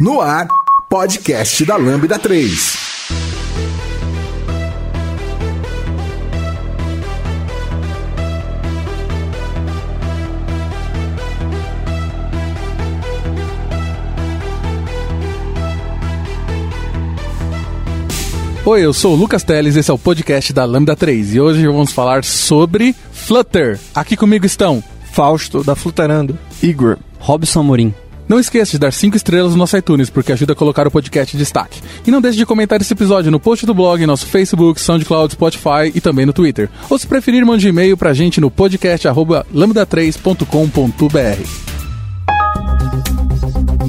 No ar, podcast da Lambda 3. Oi, eu sou o Lucas Teles, esse é o podcast da Lambda 3 e hoje vamos falar sobre Flutter. Aqui comigo estão Fausto, da Flutterando, Igor, Robson Amorim. Não esqueça de dar 5 estrelas no nosso iTunes, porque ajuda a colocar o podcast em destaque. E não deixe de comentar esse episódio no post do blog, nosso Facebook, SoundCloud, Spotify e também no Twitter. Ou se preferir, mande um e-mail pra gente no podcast lambda3.com.br.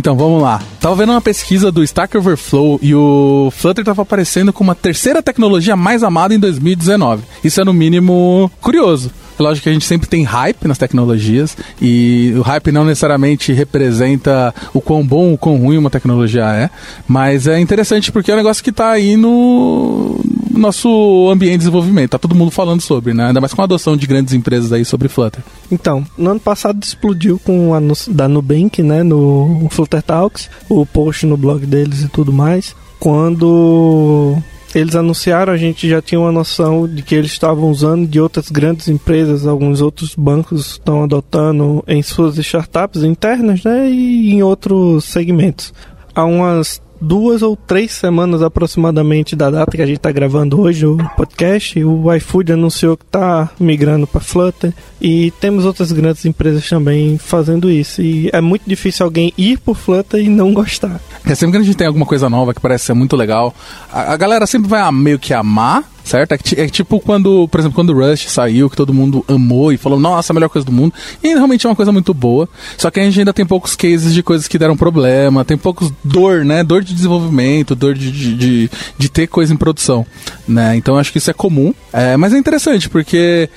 Então vamos lá. Tava vendo uma pesquisa do Stack Overflow e o Flutter tava aparecendo como a terceira tecnologia mais amada em 2019. Isso é no mínimo curioso. É lógico que a gente sempre tem hype nas tecnologias e o hype não necessariamente representa o quão bom ou quão ruim uma tecnologia é, mas é interessante porque é um negócio que está aí no nosso ambiente de desenvolvimento. Tá todo mundo falando sobre, né? Ainda mais com a adoção de grandes empresas aí sobre Flutter. Então, no ano passado explodiu com o anúncio da Nubank, né, no Flutter Talks, o post no blog deles e tudo mais, quando eles anunciaram, a gente já tinha uma noção de que eles estavam usando de outras grandes empresas, alguns outros bancos estão adotando em suas startups internas, né, e em outros segmentos. Há umas duas ou três semanas aproximadamente da data que a gente está gravando hoje o podcast, o iFood anunciou que está migrando para Flutter e temos outras grandes empresas também fazendo isso. E é muito difícil alguém ir por Flutter e não gostar. É sempre que a gente tem alguma coisa nova que parece ser muito legal, a, a galera sempre vai meio que amar certo? É, é, tipo quando, por exemplo, quando Rush saiu, que todo mundo amou e falou, nossa, a melhor coisa do mundo. E realmente é uma coisa muito boa. Só que a gente ainda tem poucos cases de coisas que deram problema, tem poucos dor, né? Dor de desenvolvimento, dor de, de, de, de ter coisa em produção, né? Então acho que isso é comum. É, mas é interessante, porque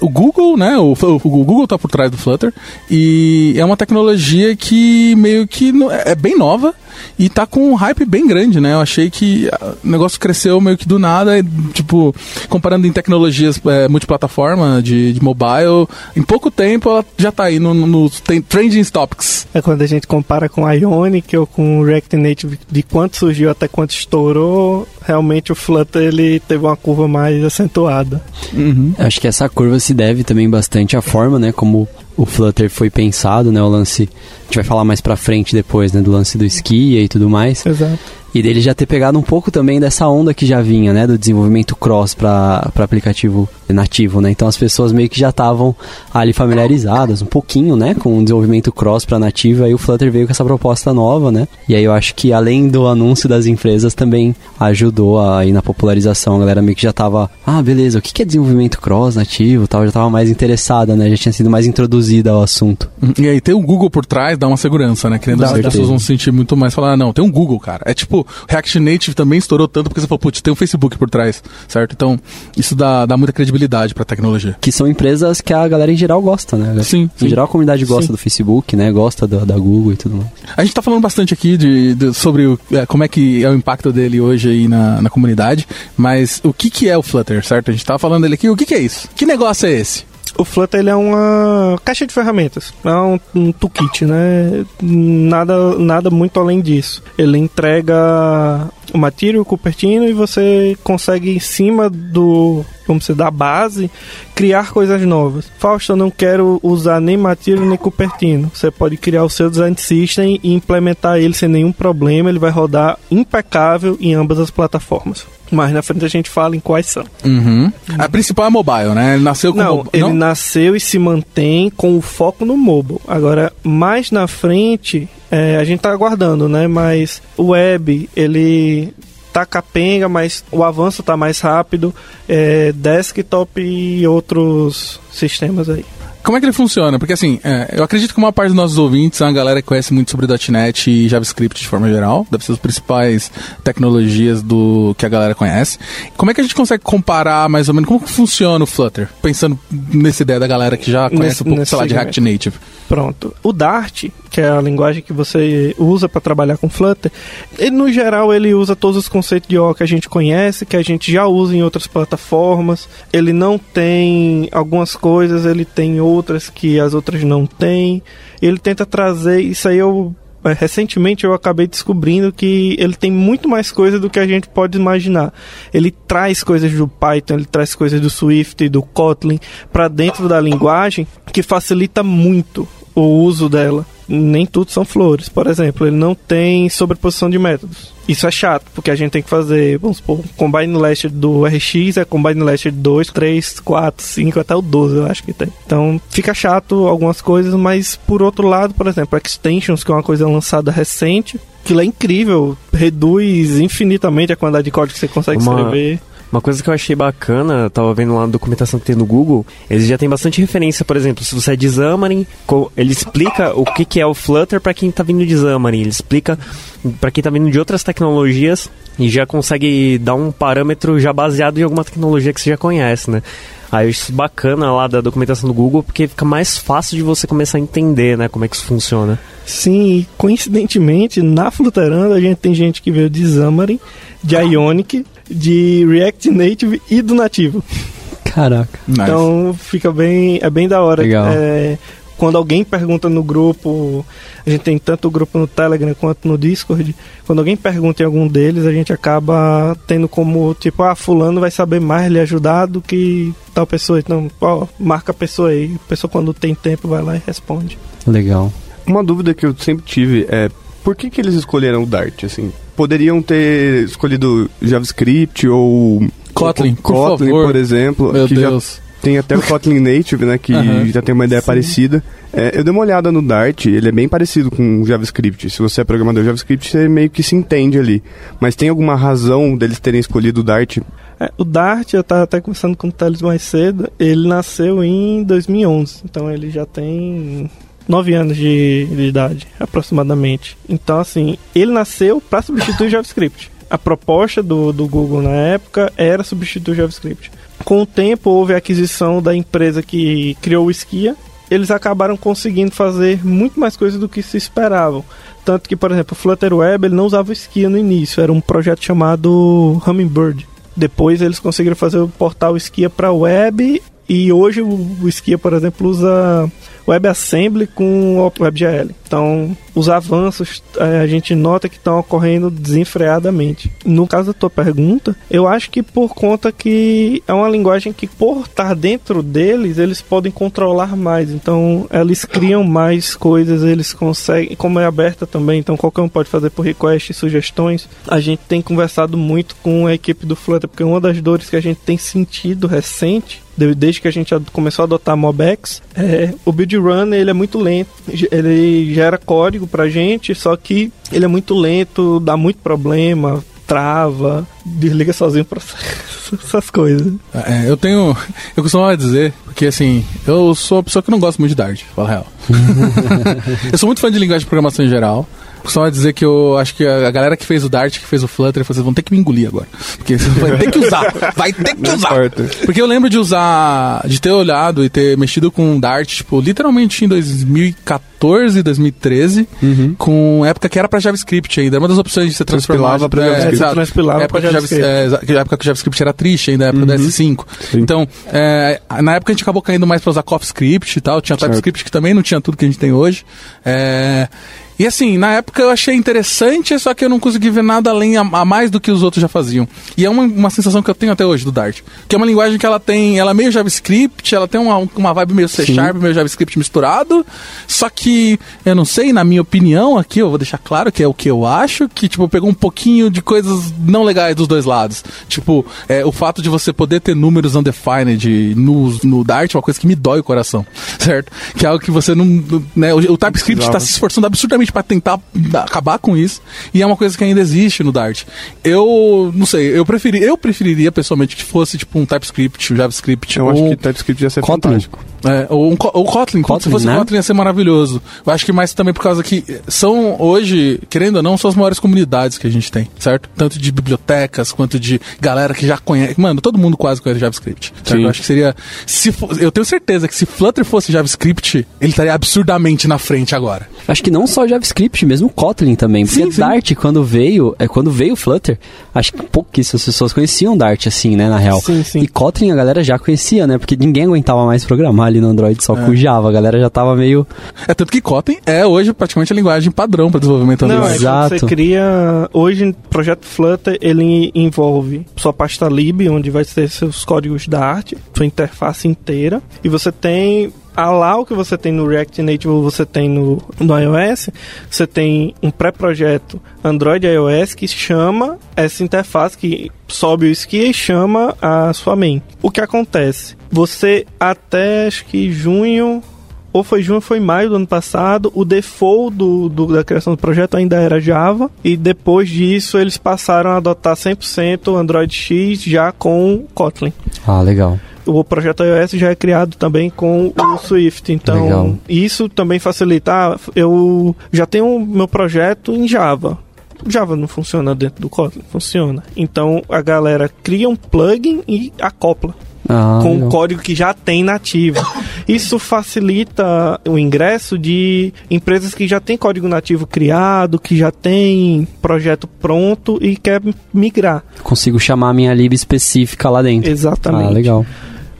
o Google, né? O, o, Google está por trás do Flutter e é uma tecnologia que meio que é, é bem nova e tá com um hype bem grande, né? Eu achei que o negócio cresceu meio que do nada, e, tipo, comparando em tecnologias é, multiplataforma de, de mobile, em pouco tempo ela já tá aí no, no, no trending topics. É quando a gente compara com a Ionic ou com o React Native, de quanto surgiu até quanto estourou, realmente o Flutter ele teve uma curva mais acentuada. Uhum. Acho que essa curva se deve também bastante à forma, né, como o Flutter foi pensado, né? O lance. A gente vai falar mais pra frente depois, né? Do lance do esqui e tudo mais. Exato. E dele já ter pegado um pouco também dessa onda que já vinha, né? Do desenvolvimento cross para aplicativo nativo, né? Então as pessoas meio que já estavam ali familiarizadas um pouquinho, né? Com o desenvolvimento cross para nativo. Aí o Flutter veio com essa proposta nova, né? E aí eu acho que além do anúncio das empresas também ajudou aí na popularização. A galera meio que já tava, ah, beleza, o que é desenvolvimento cross nativo tal? Já tava mais interessada, né? Já tinha sido mais introduzida ao assunto. E aí ter o Google por trás dá uma segurança, né? Que as pessoas vão se sentir muito mais falar, ah, não, tem um Google, cara. É tipo, React Native também estourou tanto porque você falou, putz, tem um Facebook por trás, certo? Então, isso dá, dá muita credibilidade pra tecnologia. Que são empresas que a galera em geral gosta, né? Sim. Em sim. geral a comunidade gosta sim. do Facebook, né? Gosta do, da Google e tudo mais. A gente tá falando bastante aqui de, de sobre o, é, como é que é o impacto dele hoje aí na, na comunidade, mas o que que é o Flutter, certo? A gente tava falando dele aqui, o que que é isso? Que negócio é esse? O Flutter ele é uma caixa de ferramentas, é um, um toolkit, né? Nada, nada muito além disso. Ele entrega o material, o Cupertino e você consegue em cima do, como se da base, criar coisas novas. Fausto, eu não quero usar nem material nem Cupertino. Você pode criar o seu design system e implementar ele sem nenhum problema, ele vai rodar impecável em ambas as plataformas. Mas na frente a gente fala em quais são. Uhum. A principal é mobile, né? Ele nasceu com Não, ele Não? nasceu e se mantém com o foco no mobile. Agora, mais na frente, é, a gente tá aguardando, né? Mas o web, ele tá capenga, mas o avanço tá mais rápido. É, desktop e outros sistemas aí. Como é que ele funciona? Porque assim, é, eu acredito que uma parte dos nossos ouvintes é uma galera que conhece muito sobre .NET e JavaScript de forma geral. Deve ser as principais tecnologias do que a galera conhece. Como é que a gente consegue comparar mais ou menos como funciona o Flutter? Pensando nessa ideia da galera que já conhece Nesse- um pouco, sei lá, de. React Native. Pronto. O Dart, que é a linguagem que você usa para trabalhar com Flutter, ele no geral ele usa todos os conceitos de O que a gente conhece, que a gente já usa em outras plataformas. Ele não tem algumas coisas, ele tem outras que as outras não têm. Ele tenta trazer isso aí eu é, recentemente eu acabei descobrindo que ele tem muito mais coisa do que a gente pode imaginar. Ele traz coisas do Python, ele traz coisas do Swift, do Kotlin para dentro da linguagem que facilita muito o uso dela. Nem tudo são flores. Por exemplo, ele não tem sobreposição de métodos. Isso é chato, porque a gente tem que fazer, vamos supor, um combine last do RX é combine last 2, 3, 4, 5, até o 12 eu acho que tem. Então fica chato algumas coisas, mas por outro lado, por exemplo, extensions, que é uma coisa lançada recente, aquilo é incrível, reduz infinitamente a quantidade de código que você consegue Uma- escrever. Uma coisa que eu achei bacana, eu tava vendo lá na documentação que tem no Google, eles já tem bastante referência, por exemplo, se você é de Xamarin, ele explica o que, que é o Flutter para quem tá vindo de Xamarin, ele explica para quem tá vindo de outras tecnologias e já consegue dar um parâmetro já baseado em alguma tecnologia que você já conhece, né? Aí eu acho isso bacana lá da documentação do Google, porque fica mais fácil de você começar a entender, né, como é que isso funciona. Sim, e coincidentemente, na Fluterando a gente tem gente que veio de Xamarin, de Ionic, de React Native e do nativo. Caraca. Nice. Então fica bem, é bem da hora. Legal. É, quando alguém pergunta no grupo, a gente tem tanto o grupo no Telegram quanto no Discord. Quando alguém pergunta em algum deles, a gente acaba tendo como tipo, ah, fulano vai saber mais lhe ajudar do que tal pessoa. Então, ó, marca a pessoa aí. A pessoa quando tem tempo vai lá e responde. Legal. Uma dúvida que eu sempre tive é por que, que eles escolheram o Dart? Assim, poderiam ter escolhido JavaScript ou Kotlin, ou por Kotlin, favor. por exemplo, Meu que Deus. já tem até o Kotlin Native, né, que Aham. já tem uma ideia parecida. É, eu dei uma olhada no Dart, ele é bem parecido com o JavaScript. Se você é programador JavaScript, você meio que se entende ali. Mas tem alguma razão deles terem escolhido o Dart? É, o Dart, eu estava até conversando com o Thales mais cedo, ele nasceu em 2011, então ele já tem nove anos de, de idade, aproximadamente. Então, assim, ele nasceu para substituir o JavaScript. A proposta do, do Google na época era substituir o JavaScript. Com o tempo, houve a aquisição da empresa que criou o Skia. Eles acabaram conseguindo fazer muito mais coisas do que se esperavam. Tanto que, por exemplo, o Flutter Web ele não usava o Skia no início, era um projeto chamado Hummingbird. Depois eles conseguiram fazer o portal Skia para web e hoje o Skia, por exemplo, usa WebAssembly com WebGL. Então, os avanços eh, a gente nota que estão ocorrendo desenfreadamente. No caso da tua pergunta, eu acho que por conta que é uma linguagem que, por estar dentro deles, eles podem controlar mais. Então, eles criam mais coisas, eles conseguem, como é aberta também, então qualquer um pode fazer por request sugestões. A gente tem conversado muito com a equipe do Flutter, porque uma das dores que a gente tem sentido recente desde que a gente começou a adotar Mobex, é, o build run ele é muito lento. Ele gera código pra gente, só que ele é muito lento, dá muito problema, trava, desliga sozinho processo, essas coisas. É, eu tenho. Eu costumava dizer, porque assim, eu sou uma pessoa que não gosta muito de Dart, fala real. eu sou muito fã de linguagem de programação em geral. Costumava dizer que eu acho que a galera que fez o Dart, que fez o Flutter, vocês vão ter que me engolir agora. Porque você vai ter que usar. Vai ter que usar. Porque eu lembro de usar, de ter olhado e ter mexido com Dart, tipo, literalmente em 2014, 2013, com época que era pra JavaScript ainda. Era uma das opções de você transformar. Transpilava pra é, JavaScript. exato. Transpilava época pra JavaScript. é, época que o JavaScript era triste ainda, época do S5. Então, é, na época a gente acabou caindo mais pra usar CoffeeScript e tal. Tinha TypeScript que também não tinha tudo que a gente tem hoje. É, e assim, na época eu achei interessante, só que eu não consegui ver nada além a, a mais do que os outros já faziam. E é uma, uma sensação que eu tenho até hoje do Dart. Que é uma linguagem que ela tem, ela é meio JavaScript, ela tem uma, uma vibe meio C Sharp, meio JavaScript misturado. Só que, eu não sei, na minha opinião aqui, eu vou deixar claro que é o que eu acho, que tipo, pegou um pouquinho de coisas não legais dos dois lados. Tipo, é, o fato de você poder ter números undefined no, no Dart é uma coisa que me dói o coração, certo? Que é algo que você não. Né, o, o TypeScript está se esforçando absurdamente para tentar acabar com isso, e é uma coisa que ainda existe no Dart. Eu não sei, eu, preferi, eu preferiria pessoalmente que fosse tipo um TypeScript, um JavaScript Eu ou acho que TypeScript ia ser Kotlin. fantástico. É, ou um Co- o Kotlin, Kotlin se fosse né? Kotlin ia ser maravilhoso. Eu acho que mais também por causa que são hoje, querendo ou não, são as maiores comunidades que a gente tem, certo? Tanto de bibliotecas quanto de galera que já conhece. Mano, todo mundo quase conhece JavaScript. Eu acho que seria. Se fo- eu tenho certeza que se Flutter fosse JavaScript, ele estaria absurdamente na frente agora. Acho que não só JavaScript, mesmo Kotlin também. Porque Sim, sim. Dart, quando veio, é, quando veio o Flutter, acho que pouquíssimas pessoas conheciam Dart assim, né, na real. Sim, sim. E Kotlin a galera já conhecia, né? Porque ninguém aguentava mais programar ali no Android só com Java. A galera já tava meio. É tanto que Kotlin é hoje praticamente a linguagem padrão para desenvolvimento Não, Android. é Exato. você cria. Hoje, o projeto Flutter ele envolve sua pasta lib, onde vai ter seus códigos da arte, sua interface inteira, e você tem. A lá o que você tem no React Native, você tem no, no iOS, você tem um pré-projeto Android iOS que chama essa interface, que sobe o ski e chama a sua main. O que acontece? Você até acho que junho ou foi junho foi maio do ano passado, o default do, do- da criação do projeto ainda era Java, e depois disso eles passaram a adotar 100% Android X já com Kotlin. Ah, legal. O projeto iOS já é criado também com o Swift, então Legal. isso também facilita. Ah, eu já tenho o meu projeto em Java. Java não funciona dentro do Kotlin, funciona. Então a galera cria um plugin e acopla Ah, com o código que já tem nativo. Isso facilita o ingresso de empresas que já têm código nativo criado, que já tem projeto pronto e quer migrar. Consigo chamar a minha lib específica lá dentro. Exatamente. Ah, legal.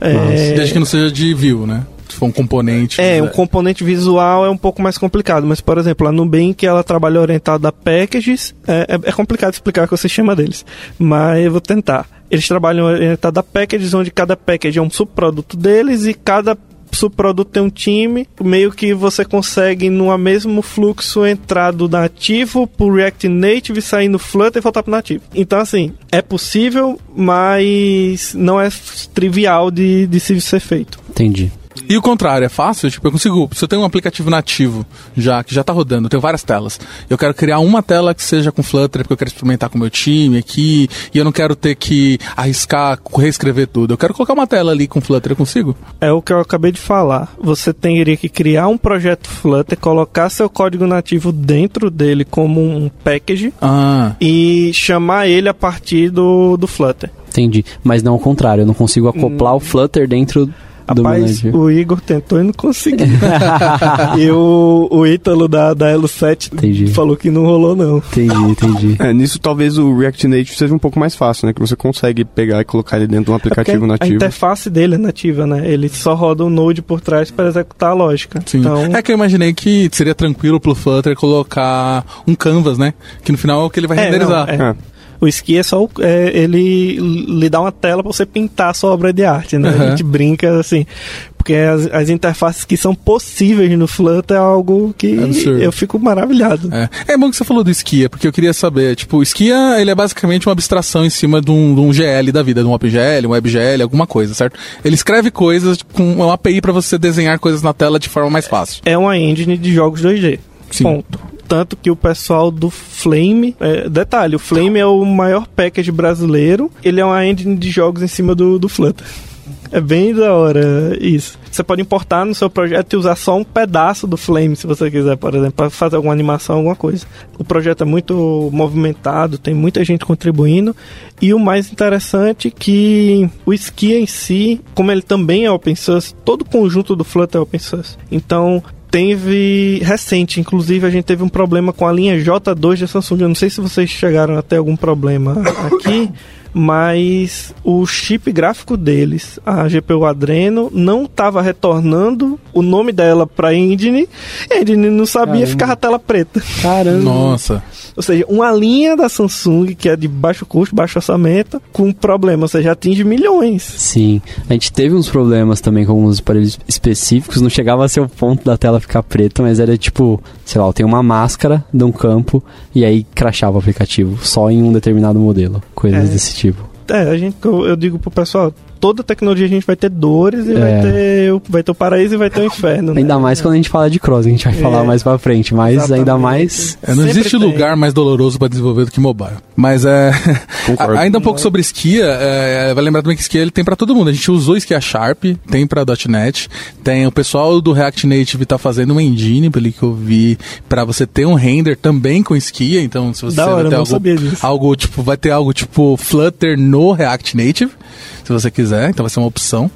É, Desde que não seja de view, né? Se for um componente. É, um mas componente visual é um pouco mais complicado, mas, por exemplo, a Nubank, ela trabalha orientada a packages, é, é- é complicado explicar o sistema deles, mas eu vou tentar. Eles trabalham orientado a packages, onde cada package é um subproduto deles e cada subproduto tem um time, meio que você consegue no mesmo fluxo entrar do nativo pro React Native, sair no Flutter e voltar pro nativo. Então, assim, é possível, mas não é trivial de, de se ser feito. Entendi. E o contrário, é fácil? Tipo, eu consigo. Se eu tenho um aplicativo nativo já, que já tá rodando, eu tenho várias telas. Eu quero criar uma tela que seja com Flutter, porque eu quero experimentar com o meu time aqui, e eu não quero ter que arriscar, reescrever tudo. Eu quero colocar uma tela ali com Flutter, eu consigo? É o que eu acabei de falar. Você teria que criar um projeto Flutter, colocar seu código nativo dentro dele como um package Ah. e chamar ele a partir do, do Flutter. Entendi. Mas não o contrário, eu não consigo acoplar o Flutter dentro Rapaz, o Igor tentou e não conseguiu. e o, o Ítalo da, da Elo 7 Entendi. falou que não rolou, não. Entendi, entendi. É, nisso talvez o React Native seja um pouco mais fácil, né? Que você consegue pegar e colocar ele dentro de um É aplicativo A nativo. interface dele é nativa, né? Ele só roda o Node por trás para executar a lógica. Sim. Então, É que eu imaginei que seria tranquilo pro Flutter colocar um canvas, né? Que no final é o que ele vai É, renderizar. não, é. É. O Ski é só é, ele lhe dá uma tela pra você pintar a sua obra de arte, né? Uhum. A gente brinca assim, porque as, as interfaces que são possíveis no Flutter é algo que Absurdo. eu fico maravilhado. É. é bom que você falou do Skia, porque eu queria saber, tipo, o Skia, ele é basicamente uma abstração em cima de um, de um GL da vida, de um OpenGL, um WebGL, alguma coisa, certo? Ele escreve coisas com uma API pra você desenhar coisas na tela de forma mais fácil. É uma engine de jogos 2D. Sim. Ponto. Tanto que o pessoal do Flame. é, detalhe, o Flame é o maior package brasileiro. Ele é uma engine de jogos em cima do, do Flutter. É bem da hora isso. Você pode importar no seu projeto e usar só um pedaço do Flame, se você quiser, por exemplo, para fazer alguma animação, alguma coisa. O projeto é muito movimentado, tem muita gente contribuindo. E o mais interessante é que o Skia em si, como ele também é open source, todo o conjunto do Flutter é open source. Então, teve recente, inclusive a gente teve um problema com a linha J2 da Samsung. Eu não sei se vocês chegaram a ter algum problema aqui, mas o chip gráfico deles, a GPU Adreno, não estava retornando o nome dela para engine. E a engine não sabia, Caramba. ficava a tela preta. Caramba. Nossa. Ou seja, uma linha da Samsung que é de baixo custo, baixo orçamento, com um problema, ou seja, atinge milhões. Sim, a gente teve uns problemas também com alguns aparelhos específicos, não chegava a ser o ponto da tela ficar preta, mas era tipo, sei lá, eu tenho uma máscara de um campo e aí crashava o aplicativo, só em um determinado modelo, coisas É. desse tipo. É, a gente, eu, eu digo pro pessoal, toda tecnologia a gente vai ter dores e É. vai, ter, o- vai ter o paraíso e vai ter o inferno. né? Ainda mais quando a gente fala de cross, a gente vai É. falar mais pra frente, mas Exatamente. ainda mais. É, não Sempre existe tem. lugar mais doloroso para desenvolver do que mobile. Mas é. Concordo. ainda um pouco sobre Skia, é, vai lembrar também que Skia ele tem para todo mundo. A gente usou Skia Sharp, tem para .NET, tem o pessoal do React Native tá fazendo uma engine, pelo que eu vi, para você ter um render também com Skia. Então, se você Da hora, algo, algo tipo, vai ter algo tipo Flutter no React Native, se você quiser. Então vai ser uma opção.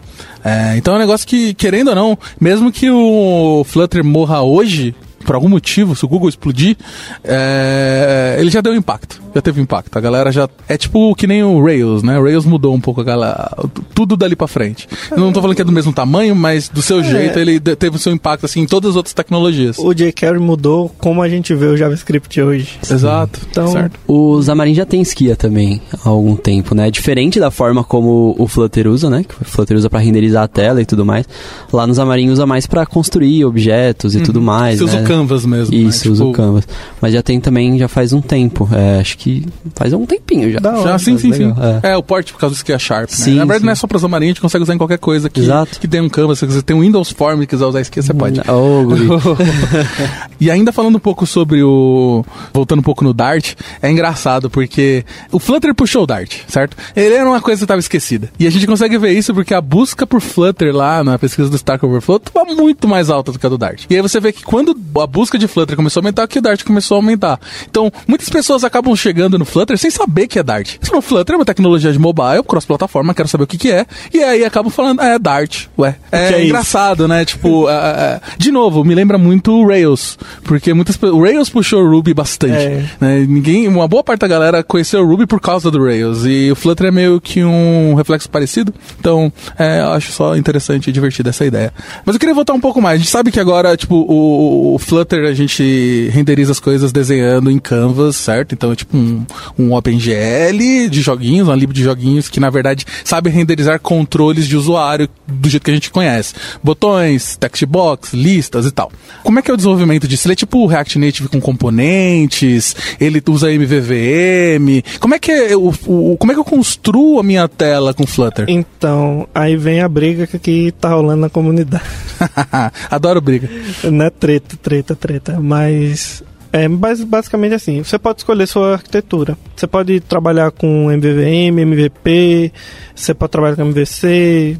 É, então é um negócio que, querendo ou não, mesmo que o Flutter morra hoje, por algum motivo, se o Google explodir, é, ele já deu impacto. Já teve impacto. A galera já. É tipo que nem o Rails, né? O Rails mudou um pouco a galera. Tudo dali pra frente. Eu não tô falando que é do mesmo tamanho, mas do seu jeito ele teve o seu impacto assim em todas as outras tecnologias. O jQuery mudou como a gente vê o JavaScript hoje. Exato. Então, certo. O Xamarin já tem Skia também há algum tempo, né? Diferente da forma como o Flutter usa, né? Que o Flutter usa pra renderizar a tela e tudo mais. Lá no Xamarin usa mais pra construir objetos e tudo mais, Você usa né? o Canvas mesmo. Isso, né? usa o Tipo, Canvas. Mas já tem também, já faz um tempo. É, acho que faz um tempinho já. Hora. Já, sim, sim, sim. legal, É. o port por causa do Skia Sharp, né? Sim, Na verdade sim. não é só pra Xamarin, a gente consegue usar em qualquer coisa que, Exato. que tem um Canvas. Se você tem um Windows Form e quiser usar Skia, você pode. Guri. e ainda falando um pouco sobre o. Voltando um pouco no Dart, é engraçado porque o Flutter puxou o Dart, certo? Ele era uma coisa que estava esquecida. E a gente consegue ver isso porque a busca por Flutter lá na pesquisa do Stack Overflow estava muito mais alta do que a do Dart. E aí você vê que quando a busca de Flutter começou a aumentar, que o Dart começou a aumentar. Então, muitas pessoas acabam chegando no Flutter sem saber que é Dart. Falam, Flutter é uma tecnologia de mobile, cross-plataforma, quero saber o que, que é. E aí acabam falando, é Dart, ué. É, é isso? engraçado, né? Tipo, ah, ah, de novo, me lembra muito o Rails, porque muitas o Rails puxou o Ruby bastante. É. né? Ninguém, uma boa parte da galera conheceu o Ruby por causa do Rails e o Flutter é meio que um reflexo parecido. Então, é, eu acho só interessante e divertida essa ideia. Mas eu queria voltar um pouco mais. A gente sabe que agora, tipo, o, o Flutter a gente renderiza as coisas desenhando em Canvas, certo? Então é tipo um, um OpenGL de joguinhos, uma lib de joguinhos que na verdade sabe renderizar controles de usuário do jeito que a gente conhece. Botões, text box, listas e tal. Como é que é o desenvolvimento disso? Ele é tipo React Native com componentes, ele usa MVVM. Como é que é o, o- como é que eu construo a minha tela com Flutter? Então, aí vem a briga que, que tá rolando na comunidade. Adoro briga. Não é treta, treta, treta. Mas é bas- basicamente assim: você pode escolher sua arquitetura. Você pode trabalhar com MVVM, MVP, você pode trabalhar com MVC,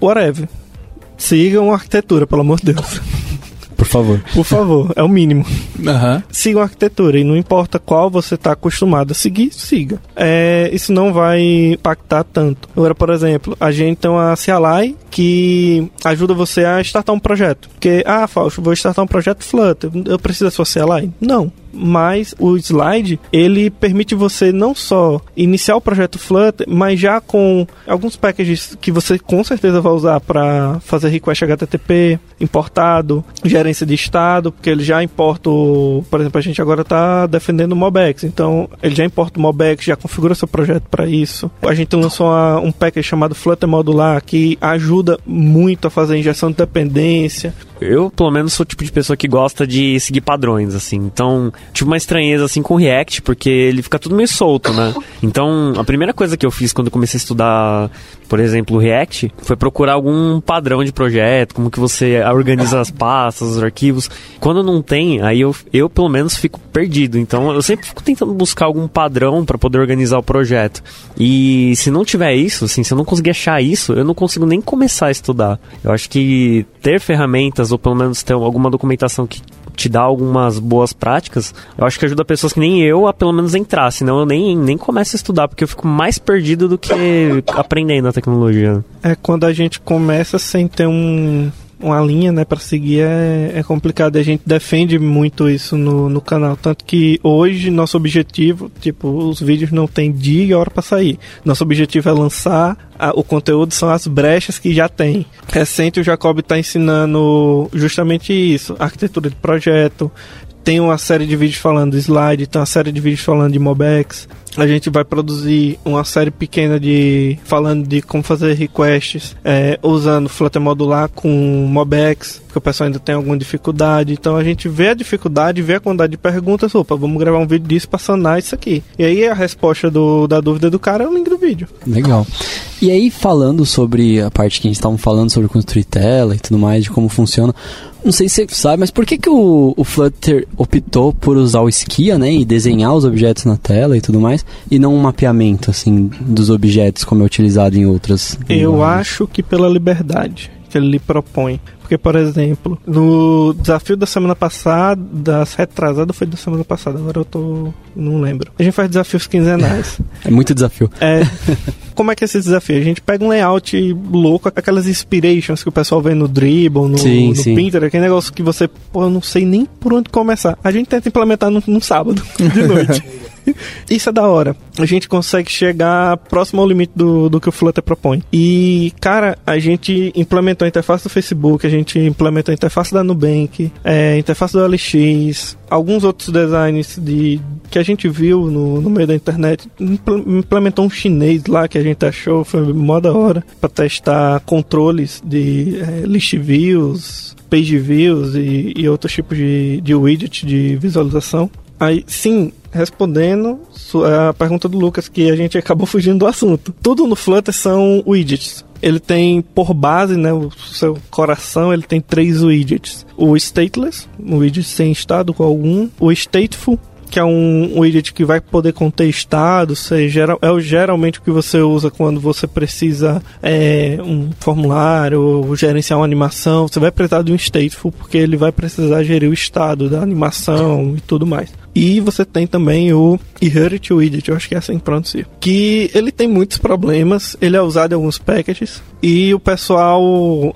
whatever. Siga uma arquitetura, pelo amor de Deus. Por favor. Por favor, é o mínimo. Aham. Siga uma arquitetura e não importa qual você está acostumado a seguir, siga. É, isso não vai impactar tanto. Agora, por exemplo, a gente tem uma CLI que ajuda você a startar um projeto. Porque, ah, Fausto, vou startar um projeto Flutter, eu preciso da sua CLI? Não. Mas o slide, ele permite você não só iniciar o projeto Flutter, mas já com alguns packages que você com certeza vai usar para fazer request HTTP, importado, gerência de estado, porque ele já importa, o, por exemplo, a gente agora está defendendo o Mobex, então ele já importa o Mobex, já configura seu projeto para isso. A gente lançou uma- um package chamado Flutter Modular que ajuda muito a fazer injeção de dependência. Eu, pelo menos, sou o tipo de pessoa que gosta de seguir padrões, assim. Então, tive uma estranheza, assim, com o React, porque ele fica tudo meio solto, né? Então, a primeira coisa que eu fiz quando comecei a estudar, por exemplo, o React, foi procurar algum padrão de projeto, como que você organiza as pastas, os arquivos. Quando não tem, aí eu, eu pelo menos, fico perdido. Então, eu sempre fico tentando buscar algum padrão para poder organizar o projeto. E se não tiver isso, assim, se eu não conseguir achar isso, eu não consigo nem começar a estudar. Eu acho que ter ferramentas, ou pelo menos ter alguma documentação que te dá algumas boas práticas, eu acho que ajuda pessoas que nem eu a pelo menos entrar, senão eu nem, nem começo a estudar, porque eu fico mais perdido do que aprendendo a tecnologia. É quando a gente começa sem ter um, uma linha, né, para seguir é, é complicado. A gente defende muito isso no, no canal, tanto que hoje nosso objetivo, tipo, os vídeos não tem dia e hora para sair. Nosso objetivo é lançar a- o conteúdo são as brechas que já tem. Recente o Jacob está ensinando justamente isso, arquitetura de projeto. Tem uma série de vídeos falando de slide, tem uma série de vídeos falando de Mobex. A gente vai produzir uma série pequena de falando de como fazer requests é, usando Flutter modular com Mobex, porque o pessoal ainda tem alguma dificuldade. Então a gente vê a dificuldade, vê a quantidade de perguntas, opa, vamos gravar um vídeo disso para sanar isso aqui. E aí a resposta do, da dúvida do cara é o link do vídeo. Legal. E aí, falando sobre a parte que a gente estava falando sobre construir tela e tudo mais, de como funciona, não sei se você sabe, mas por que, que o, o Flutter optou por usar o Skia, né, e desenhar os objetos na tela e tudo mais, e não um mapeamento, assim, dos objetos como é utilizado em outras Eu linguagens? acho que pela liberdade que ele lhe propõe. Porque, por exemplo, no desafio da semana passada, das retrasada foi da semana passada, agora eu tô. não lembro. A gente faz desafios quinzenais. É muito desafio. É. Como é que é esse desafio? A gente pega um layout louco, aquelas inspirations que o pessoal vê no Dribble, no, Sim, no sim. Pinterest, aquele negócio que você, pô, eu não sei nem por onde começar. A gente tenta implementar num, num sábado, de noite. Isso é da hora. A gente consegue chegar próximo ao limite do, do que o Flutter propõe. E, cara, a gente implementou a interface do Facebook, a gente implementou a interface da Nubank, é, a interface do LX, alguns outros designs de, que a gente viu no, no meio da internet. Imple- Implementou um chinês lá que a gente achou, foi mó da hora, pra testar controles de é, list views, page views e, e outros tipos de, de widget de visualização. Aí, sim, respondendo a pergunta do Lucas, que a gente acabou fugindo do assunto. Tudo no Flutter são widgets. Ele tem por base, né, o seu coração, ele tem três widgets. O stateless, um widget sem estado algum. O stateful, que é um widget que vai poder conter estado, seja, é geralmente o que você usa quando você precisa é, um formulário ou gerenciar uma animação. Você vai precisar de um stateful, porque ele vai precisar gerir o estado da animação e tudo mais. E você tem também o Inherit Widget, eu acho que é assim que pronuncia. Que ele tem muitos problemas, ele é usado em alguns packages e o pessoal,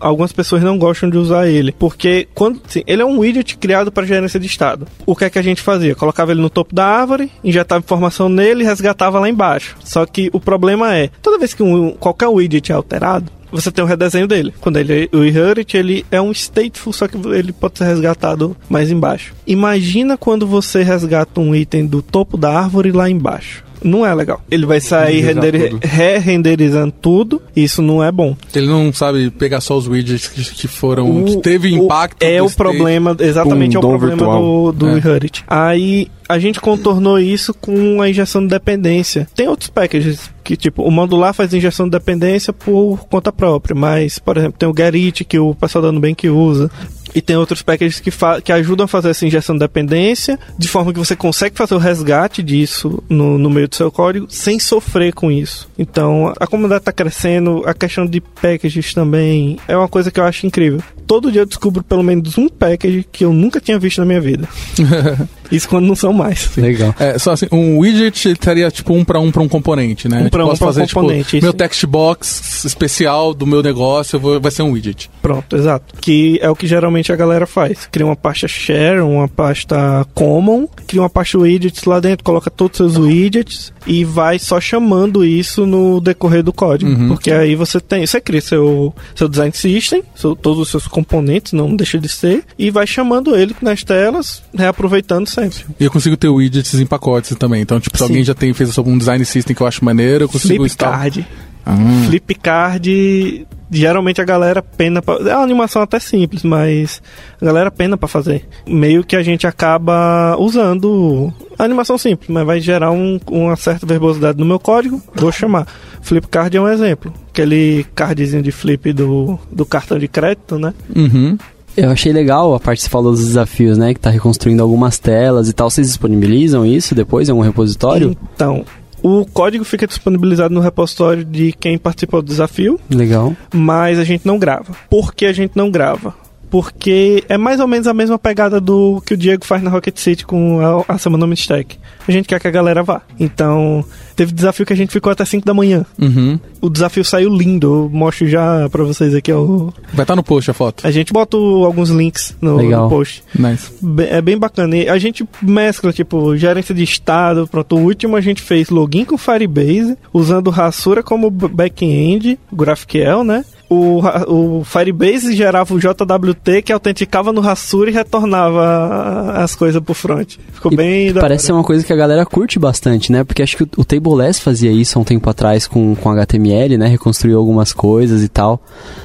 algumas pessoas não gostam de usar ele, porque quando sim, ele é um widget criado para gerência de estado. O que é que a gente fazia? Colocava ele no topo da árvore, injetava informação nele e resgatava lá embaixo. Só que o problema é, toda vez que um, qualquer widget é alterado, você tem o redesenho dele. Quando ele o inherit, ele é um stateful, só que ele pode ser resgatado mais embaixo. Imagina quando você resgata um item do topo da árvore lá embaixo. Não é legal. Ele vai sair render- tudo. re-renderizando tudo. Isso não é bom. Ele não sabe pegar só os widgets que, que foram. O- que teve o- impacto. É o state. problema, exatamente é o problema virtual. do, do É. Inherit. Aí a gente contornou isso com a injeção de dependência. Tem outros packages que, tipo, o modular faz injeção de dependência por conta própria, mas, por exemplo, tem o Gerrit que o pessoal da Nubank usa. E tem outros packages que, que ajudam a fazer essa injeção de dependência, de forma que você consegue fazer o resgate disso no, no meio do seu código sem sofrer com isso. Então, a comunidade está crescendo, a questão de packages também é uma coisa que eu acho incrível. Todo dia eu descubro pelo menos um package que eu nunca tinha visto na minha vida. Isso quando não são mais. Legal. É, só assim, um widget estaria tipo um pra um pra um componente, né? Um pra Tipo, um um fazer, tipo, componente, isso. meu text box especial do meu negócio eu vou- vai ser um widget. Pronto, exato. Que é o que geralmente a galera faz. Cria uma pasta share, uma pasta common, cria uma pasta widgets lá dentro, coloca todos os seus widgets e vai só chamando isso no decorrer do código. Uhum. Porque aí você tem, você cria seu, seu design system, seu- todos os seus componentes, não deixa de ser, e vai chamando ele nas telas, reaproveitando sempre. E eu consigo ter widgets em pacotes também. Então, tipo, se Sim. alguém já tem fez um design system que eu acho maneiro, eu consigo. Flipcard. Ah, Flipcard, geralmente a galera pena pra, É uma animação até simples, mas a galera pena pra fazer. Meio que a gente acaba usando a animação simples, mas vai gerar um- uma certa verbosidade no meu código. Vou chamar. Flipcard é um exemplo. Aquele cardzinho de flip do, do cartão de crédito, né? uhum. Eu achei legal a parte que você falou dos desafios, né? Que tá reconstruindo algumas telas e tal. Vocês disponibilizam isso depois em algum repositório? Então, o código fica disponibilizado no repositório de quem participou do desafio. Legal. mas a gente não grava. Por que a gente não grava? Porque é mais ou menos a mesma pegada do que o Diego faz na Rocket City com a, a Semana Mistake. A gente quer que a galera vá. Então, teve desafio que a gente ficou até 5 da manhã. Uhum. O desafio saiu lindo. Eu mostro já pra vocês aqui. ó. Vai estar no post a foto. A gente bota alguns links no, Legal. no post. Nice. É bem bacana. E a gente mescla, tipo, gerência de estado. Pronto, o último a gente fez login com Firebase, usando o Rasura como back-end, GraphQL, né? O, o Firebase gerava o JWT que autenticava no Rasura e retornava as coisas pro front. Ficou E bem Parece ser uma coisa que a galera curte bastante, né? Porque acho que o, o Tableless fazia isso há um tempo atrás com, com HTML, né? Reconstruiu algumas coisas e tal.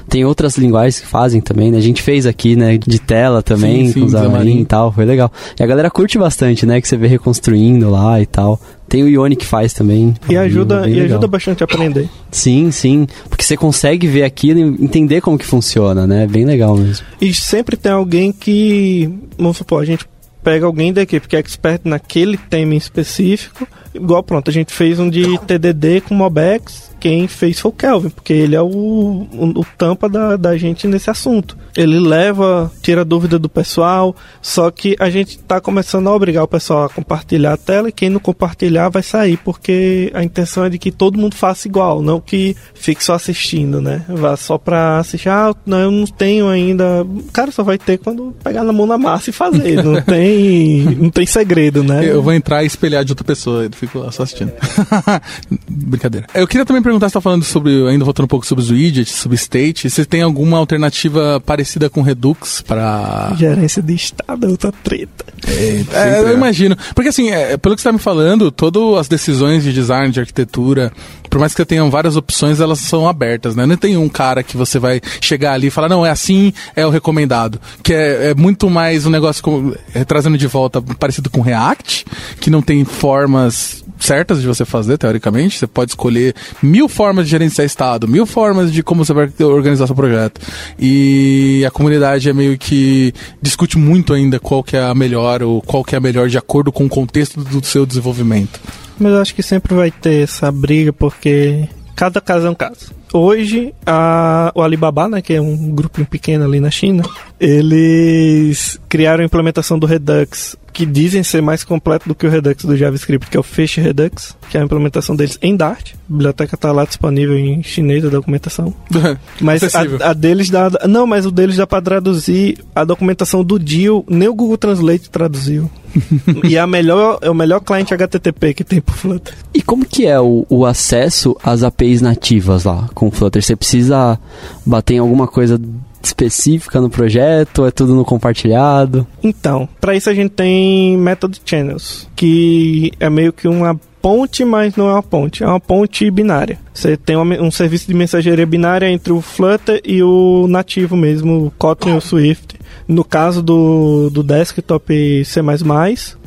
Tem outras linguagens que fazem também, né? A gente fez aqui, né? De tela também, Sim, sim, com Xamarin Xamarin. e tal. Foi legal. E a galera curte bastante, né? Que você vê reconstruindo lá e tal. Tem o Ione que faz também. E ajuda, e ajuda bastante a aprender. Sim, sim. Porque você consegue ver aquilo e entender como que funciona, né? É bem legal mesmo. E sempre tem alguém que, vamos supor, a gente pega alguém da equipe que é expert naquele tema em específico. Igual, pronto, a gente fez um de TDD com Mobex. Quem fez foi o Kelvin, porque ele é o, o, o tampa da, da gente nesse assunto. Ele leva, tira dúvida do pessoal, só que a gente tá começando a obrigar o pessoal a compartilhar a tela e quem não compartilhar vai sair, porque a intenção é de que todo mundo faça igual, não que fique só assistindo, né? Vá só pra assistir, ah, não, eu não tenho ainda. Cara só vai ter quando pegar na mão na massa e fazer. Não tem, não tem segredo, né? Eu vou entrar e espelhar de outra pessoa, eu fico lá só assistindo. Brincadeira. Eu queria também perguntar, você tá falando sobre, ainda voltando um pouco sobre os widgets, sobre state, você tem alguma alternativa parecida com Redux para Gerência de estado é outra treta. É, eu imagino. Porque assim, é, pelo que você está me falando, todas as decisões de design, de arquitetura, por mais que você tenha várias opções, elas são abertas, né? Não tem um cara que você vai chegar ali e falar, não, é assim, é o recomendado. Que é, é muito mais um negócio, como, é, trazendo de volta, parecido com React, que não tem formas certas de você fazer, teoricamente. Você pode escolher mil formas de gerenciar estado, mil formas de como você vai organizar seu projeto. E a comunidade é meio que discute muito ainda qual que é a melhor ou qual que é a melhor de acordo com o contexto do seu desenvolvimento. Mas eu acho que sempre vai ter essa briga, porque cada caso é um caso. Hoje, a, o Alibaba, né, que é um grupinho pequeno ali na China, eles criaram a implementação do Redux, que dizem ser mais completo do que o Redux do JavaScript, que é o Fish Redux, que é a implementação deles em Dart. A biblioteca está lá disponível em chinês a documentação. Mas a, a deles dá. Não, mas o deles dá para traduzir a documentação do DIL, nem o Google Translate traduziu. e é, a melhor, é o melhor cliente HTTP que tem pro Flutter. E como que é o, o acesso às APIs nativas lá com o Flutter? Você precisa bater em alguma coisa específica no projeto? É tudo no compartilhado? Então, para isso a gente tem Method Channels, que é meio que uma ponte, mas não é uma ponte, é uma ponte binária. Você tem uma- um serviço de mensageria binária entre o Flutter e o nativo mesmo, o Kotlin ou o Swift. No caso do, do desktop C++,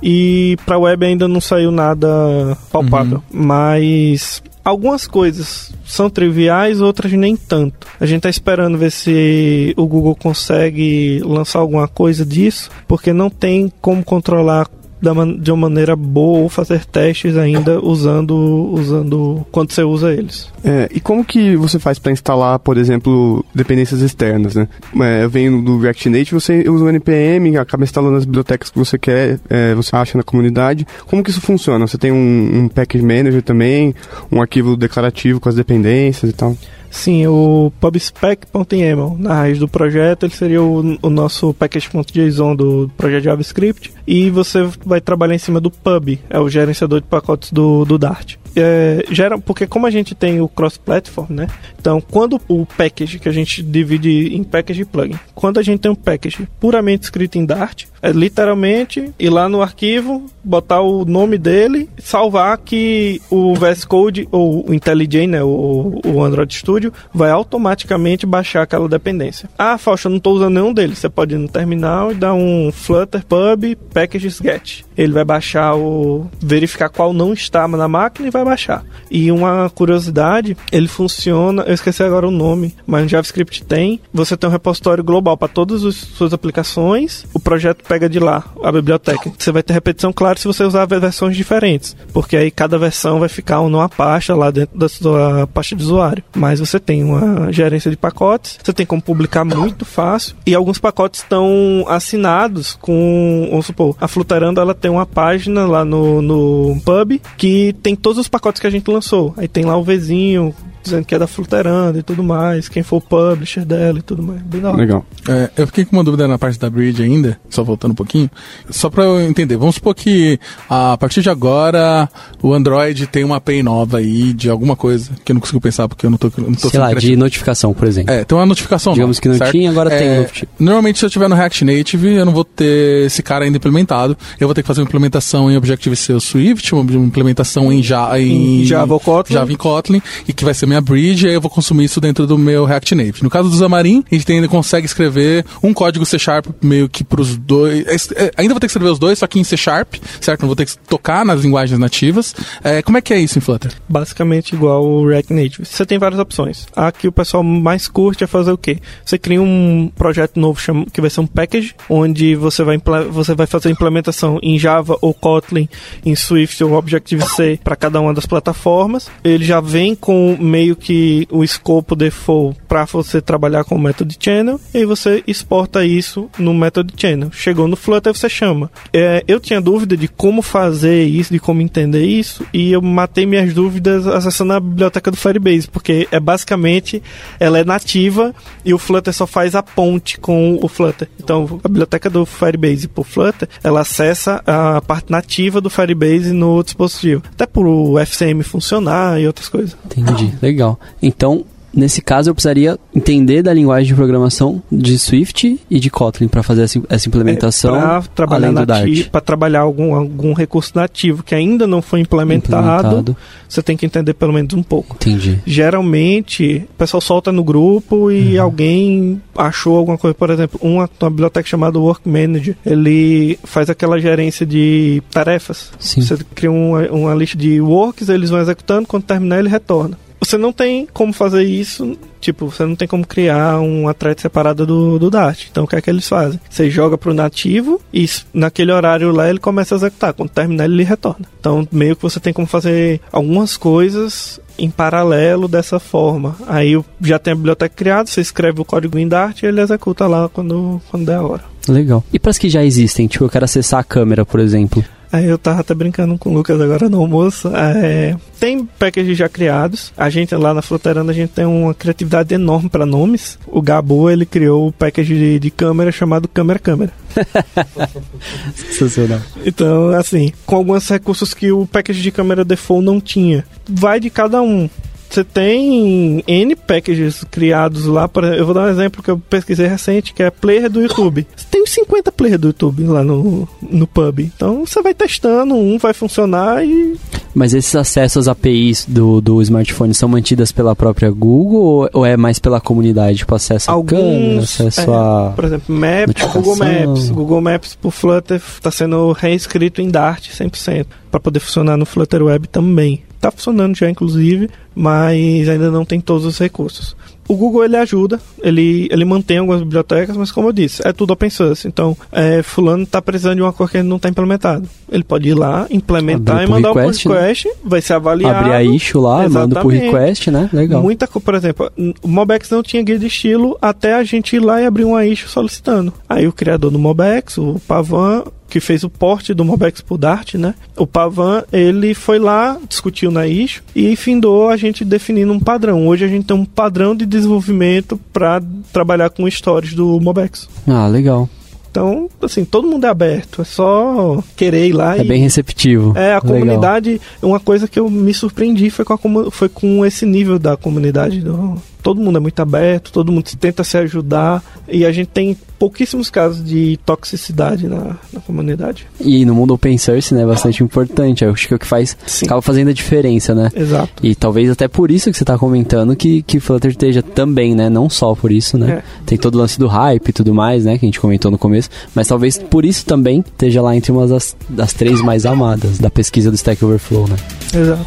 e para web ainda não saiu nada palpável, mas algumas coisas são triviais, outras nem tanto. A gente tá esperando ver se o Google consegue lançar alguma coisa disso, porque não tem como controlar da de uma maneira boa ou fazer testes ainda usando usando quando você usa eles. É, e como que você faz para instalar, por exemplo, dependências externas, né? É, eu venho do React Native, você usa o NPM, acaba instalando as bibliotecas que você quer, é, você acha na comunidade. Como que isso funciona? Você tem um, um package manager também, um arquivo declarativo com as dependências e tal? Sim, o pubspec.yaml, na raiz do projeto, ele seria o, o nosso package.json do projeto JavaScript. E você vai trabalhar em cima do pub, é o gerenciador de pacotes do, do Dart. É, gera, porque como a gente tem o cross-platform, né? Então, quando o package, que a gente divide em package e plugin, quando a gente tem um package puramente escrito em Dart, é literalmente ir lá no arquivo, botar o nome dele, salvar que o VS Code ou o IntelliJ, né, o, o Android Studio, vai automaticamente baixar aquela dependência. Ah, Fausto, eu não estou usando nenhum deles. Você pode ir no terminal e dar um flutter pub packages get. Ele vai baixar o verificar qual não está na máquina e vai baixar. E uma curiosidade, ele funciona, eu esqueci agora o nome, mas no JavaScript tem, você tem um repositório global para todas as suas aplicações, o projeto pega de lá a biblioteca. Você vai ter repetição, claro, se você usar versões diferentes, porque aí cada versão vai ficar numa pasta lá dentro da sua pasta de usuário. Mas você tem uma gerência de pacotes, você tem como publicar muito fácil, e alguns pacotes estão assinados com, vamos supor, a Fluterando ela tem uma página lá no, no pub que tem todos os pacotes que a gente lançou. Aí tem lá o Vzinho dizendo que é da Fluterando e tudo mais, quem for o publisher dela e tudo mais. Bem da hora. Legal. É, eu fiquei com uma dúvida na parte da Bridge ainda, só voltando um pouquinho. Só pra eu entender, vamos supor que a partir de agora o Android tem uma API nova aí de alguma coisa que eu não consigo pensar porque eu não tô, não tô Sei lá, de criativo. notificação, por exemplo. É, tem uma notificação Digamos nova, que não certo? tinha, agora tem É, notificação. Normalmente, se eu tiver no React Native, eu não vou ter esse cara ainda implementado. Eu vou ter que fazer uma implementação em Objective-C ou Swift, uma implementação em, ja, em Em Java ou Kotlin. Java em Kotlin, e que vai ser minha bridge e aí eu vou consumir isso dentro do meu React Native. No caso do Xamarin, a gente ainda consegue escrever um código C Sharp meio que pros dois. É, é, ainda vou ter que escrever os dois, só que em C Sharp, certo? Não vou ter que tocar nas linguagens nativas. É, como é que é isso em Flutter? Basicamente igual o React Native. Você tem várias opções. A que o pessoal mais curte é fazer o quê? Você cria um projeto novo que vai ser um package, onde você vai, você vai fazer a implementação em Java ou Kotlin, em Swift ou Objective-C para cada uma das plataformas. Ele já vem com meio que o escopo default para você trabalhar com o método channel e você exporta isso no método channel. Chegou no Flutter, você chama. É, eu tinha dúvida de como fazer isso, de como entender isso, e eu matei minhas dúvidas acessando a biblioteca do Firebase, porque é basicamente ela é nativa e o Flutter só faz a ponte com o Flutter. Então, a biblioteca do Firebase por Flutter, ela acessa a parte nativa do Firebase no dispositivo. Até por o FCM funcionar e outras coisas. Entendi, legal. Então, nesse caso, eu precisaria entender da linguagem de programação de Swift e de Kotlin para fazer essa, implementação para trabalhar nativo, para trabalhar algum, algum recurso nativo que ainda não foi implementado, Implementado. você tem que entender pelo menos um pouco. Entendi. Geralmente, o pessoal solta no grupo e alguém achou alguma coisa. Por exemplo, uma, uma biblioteca chamada Work Manager, ele faz aquela gerência de tarefas. Sim. Você cria uma, uma lista de works, eles vão executando, quando terminar ele retorna. Você não tem como fazer isso, tipo, você não tem como criar uma thread separada do, do Dart. Então o que é que eles fazem? Você joga pro nativo e naquele horário lá ele começa a executar. Quando terminar ele retorna. Então meio que você tem como fazer algumas coisas em paralelo dessa forma. Aí já tem a biblioteca criada, você escreve o código em Dart e ele executa lá quando, quando der a hora. Legal. E para as que já existem, tipo, eu quero acessar a câmera, por exemplo. Aí eu tava até brincando com o Lucas agora no almoço. É, tem packages já criados. A gente lá na Fluterana a gente tem uma criatividade enorme para nomes. O Gabo ele criou o package de, de câmera chamado Câmera Câmera. Sensacional. Então, assim, com alguns recursos que o package de câmera default não tinha. Vai de cada um. Você tem N packages criados lá. Eu vou dar um exemplo que eu pesquisei recente, que é player do YouTube. Você tem uns 50 players do YouTube lá no, no pub. Então você vai testando, um vai funcionar e Mas esses acessos às APIs do, do smartphone são mantidas pela própria Google ou, é mais pela comunidade? Tipo, acesso a câmera, alguns. acesso é, a... Por exemplo, Maps. Google Maps. Google Maps por Flutter está sendo reescrito em Dart 100% para poder funcionar no Flutter Web também. Está funcionando já, inclusive, mas ainda não tem todos os recursos. O Google ele ajuda, ele, ele mantém algumas bibliotecas, mas como eu disse, é tudo open source. Então, é, fulano está precisando de uma coisa que ainda não está implementado. Ele pode ir lá, implementar e mandar request, um pull request, vai ser avaliado. Abrir a issue lá, manda por Exatamente. request, né? Legal. Muita por exemplo, o Mobex não tinha guia de estilo até a gente ir lá e abrir uma issue solicitando. Aí o criador do Mobex, o Pavan, que fez o porte do Mobex pro Dart, né? O Pavan, ele foi lá, discutiu na issue e findou a gente definindo um padrão. Hoje a gente tem um padrão de desenvolvimento para trabalhar com stories do Mobex. Ah, legal. Então, assim, todo mundo é aberto, é só querer ir lá É e bem receptivo. é, a Legal. comunidade, uma coisa que eu me surpreendi foi com, a foi com esse nível da comunidade. do- todo mundo é muito aberto, todo mundo tenta se ajudar e a gente tem pouquíssimos casos de toxicidade na, na comunidade. E no mundo open source, né, é bastante importante. Eu acho que é o que faz, Sim. acaba fazendo a diferença, né? Exato. E talvez até por isso que você tá comentando que, que Flutter esteja também, né? Não só por isso, né? É. Tem todo o lance do hype e tudo mais, né? Que a gente comentou no começo. Mas talvez por isso também esteja lá entre uma das, das três mais amadas da pesquisa do Stack Overflow, né? Exato.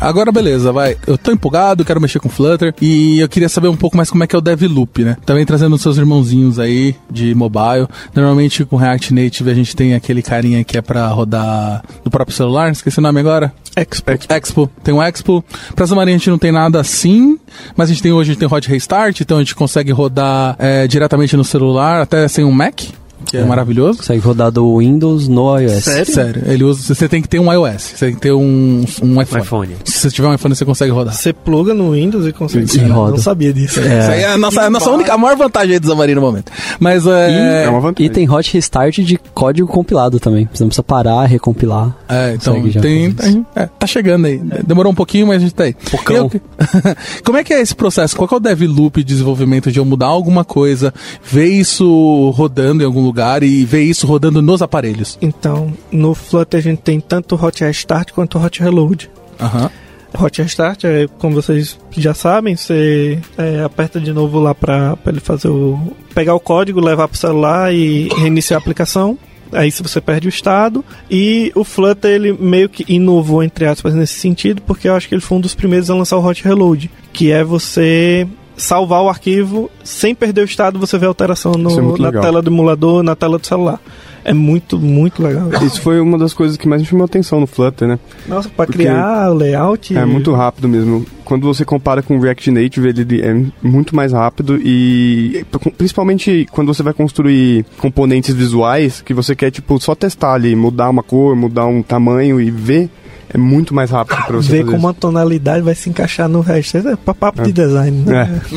Agora beleza, vai. Eu tô empolgado, quero mexer com Flutter e eu queria saber um pouco mais como é que é o Devloop, né? Também trazendo os seus irmãozinhos aí de mobile. Normalmente com React Native a gente tem aquele carinha que é pra rodar no próprio celular, esqueci o nome agora. Expo. Expo, tem um Expo. Pra Xamarin a gente não tem nada assim, mas a gente tem hoje a gente tem Hot Restart, então a gente consegue rodar é, diretamente no celular, até sem um Mac. Que é, maravilhoso. Consegue rodar do Windows no iOS. Sério? Sério, ele usa. Você tem que ter um iOS, você tem que ter um, um iPhone. iPhone. Se você tiver um iPhone, você consegue rodar. Você pluga no Windows e consegue. Sim, Cara, roda. Não sabia disso. É. Isso aí é a nossa, a nossa única, a maior vantagem aí do Xamarin no momento. Mas é. É uma vantagem. E tem hot restart de código compilado também. Você não precisa parar, recompilar. É, então tem, tem- é, tá chegando aí. Demorou um pouquinho, mas a gente tá aí. Pocão. E eu- Como é que é esse processo? Qual que é o dev loop de desenvolvimento de eu mudar alguma coisa, ver isso rodando em algum lugar e ver isso rodando nos aparelhos? Então, no Flutter a gente tem tanto o Hot Restart quanto o Hot Reload. Aham. Hot Restart é, como vocês já sabem, você é, aperta de novo lá pra, pra ele fazer o. pegar o código, levar pro celular e reiniciar a aplicação. Aí se você perde o estado. E o Flutter ele meio que inovou, entre aspas, nesse sentido, porque eu acho que ele foi um dos primeiros a lançar o Hot Reload, que é você salvar o arquivo sem perder o estado, você vê a alteração no- é na legal. tela do emulador, na tela do celular. É muito, muito legal. Isso foi uma das coisas que mais me chamou a atenção no Flutter, né? Nossa, pra Porque criar layout. É muito rápido mesmo. Quando você compara com o React Native, ele é muito mais rápido e principalmente quando você vai construir componentes visuais que você quer tipo só testar ali, mudar uma cor, mudar um tamanho e ver, é muito mais rápido para você ver fazer como isso. a tonalidade vai se encaixar no resto. É pa- papo É. de design, né? É.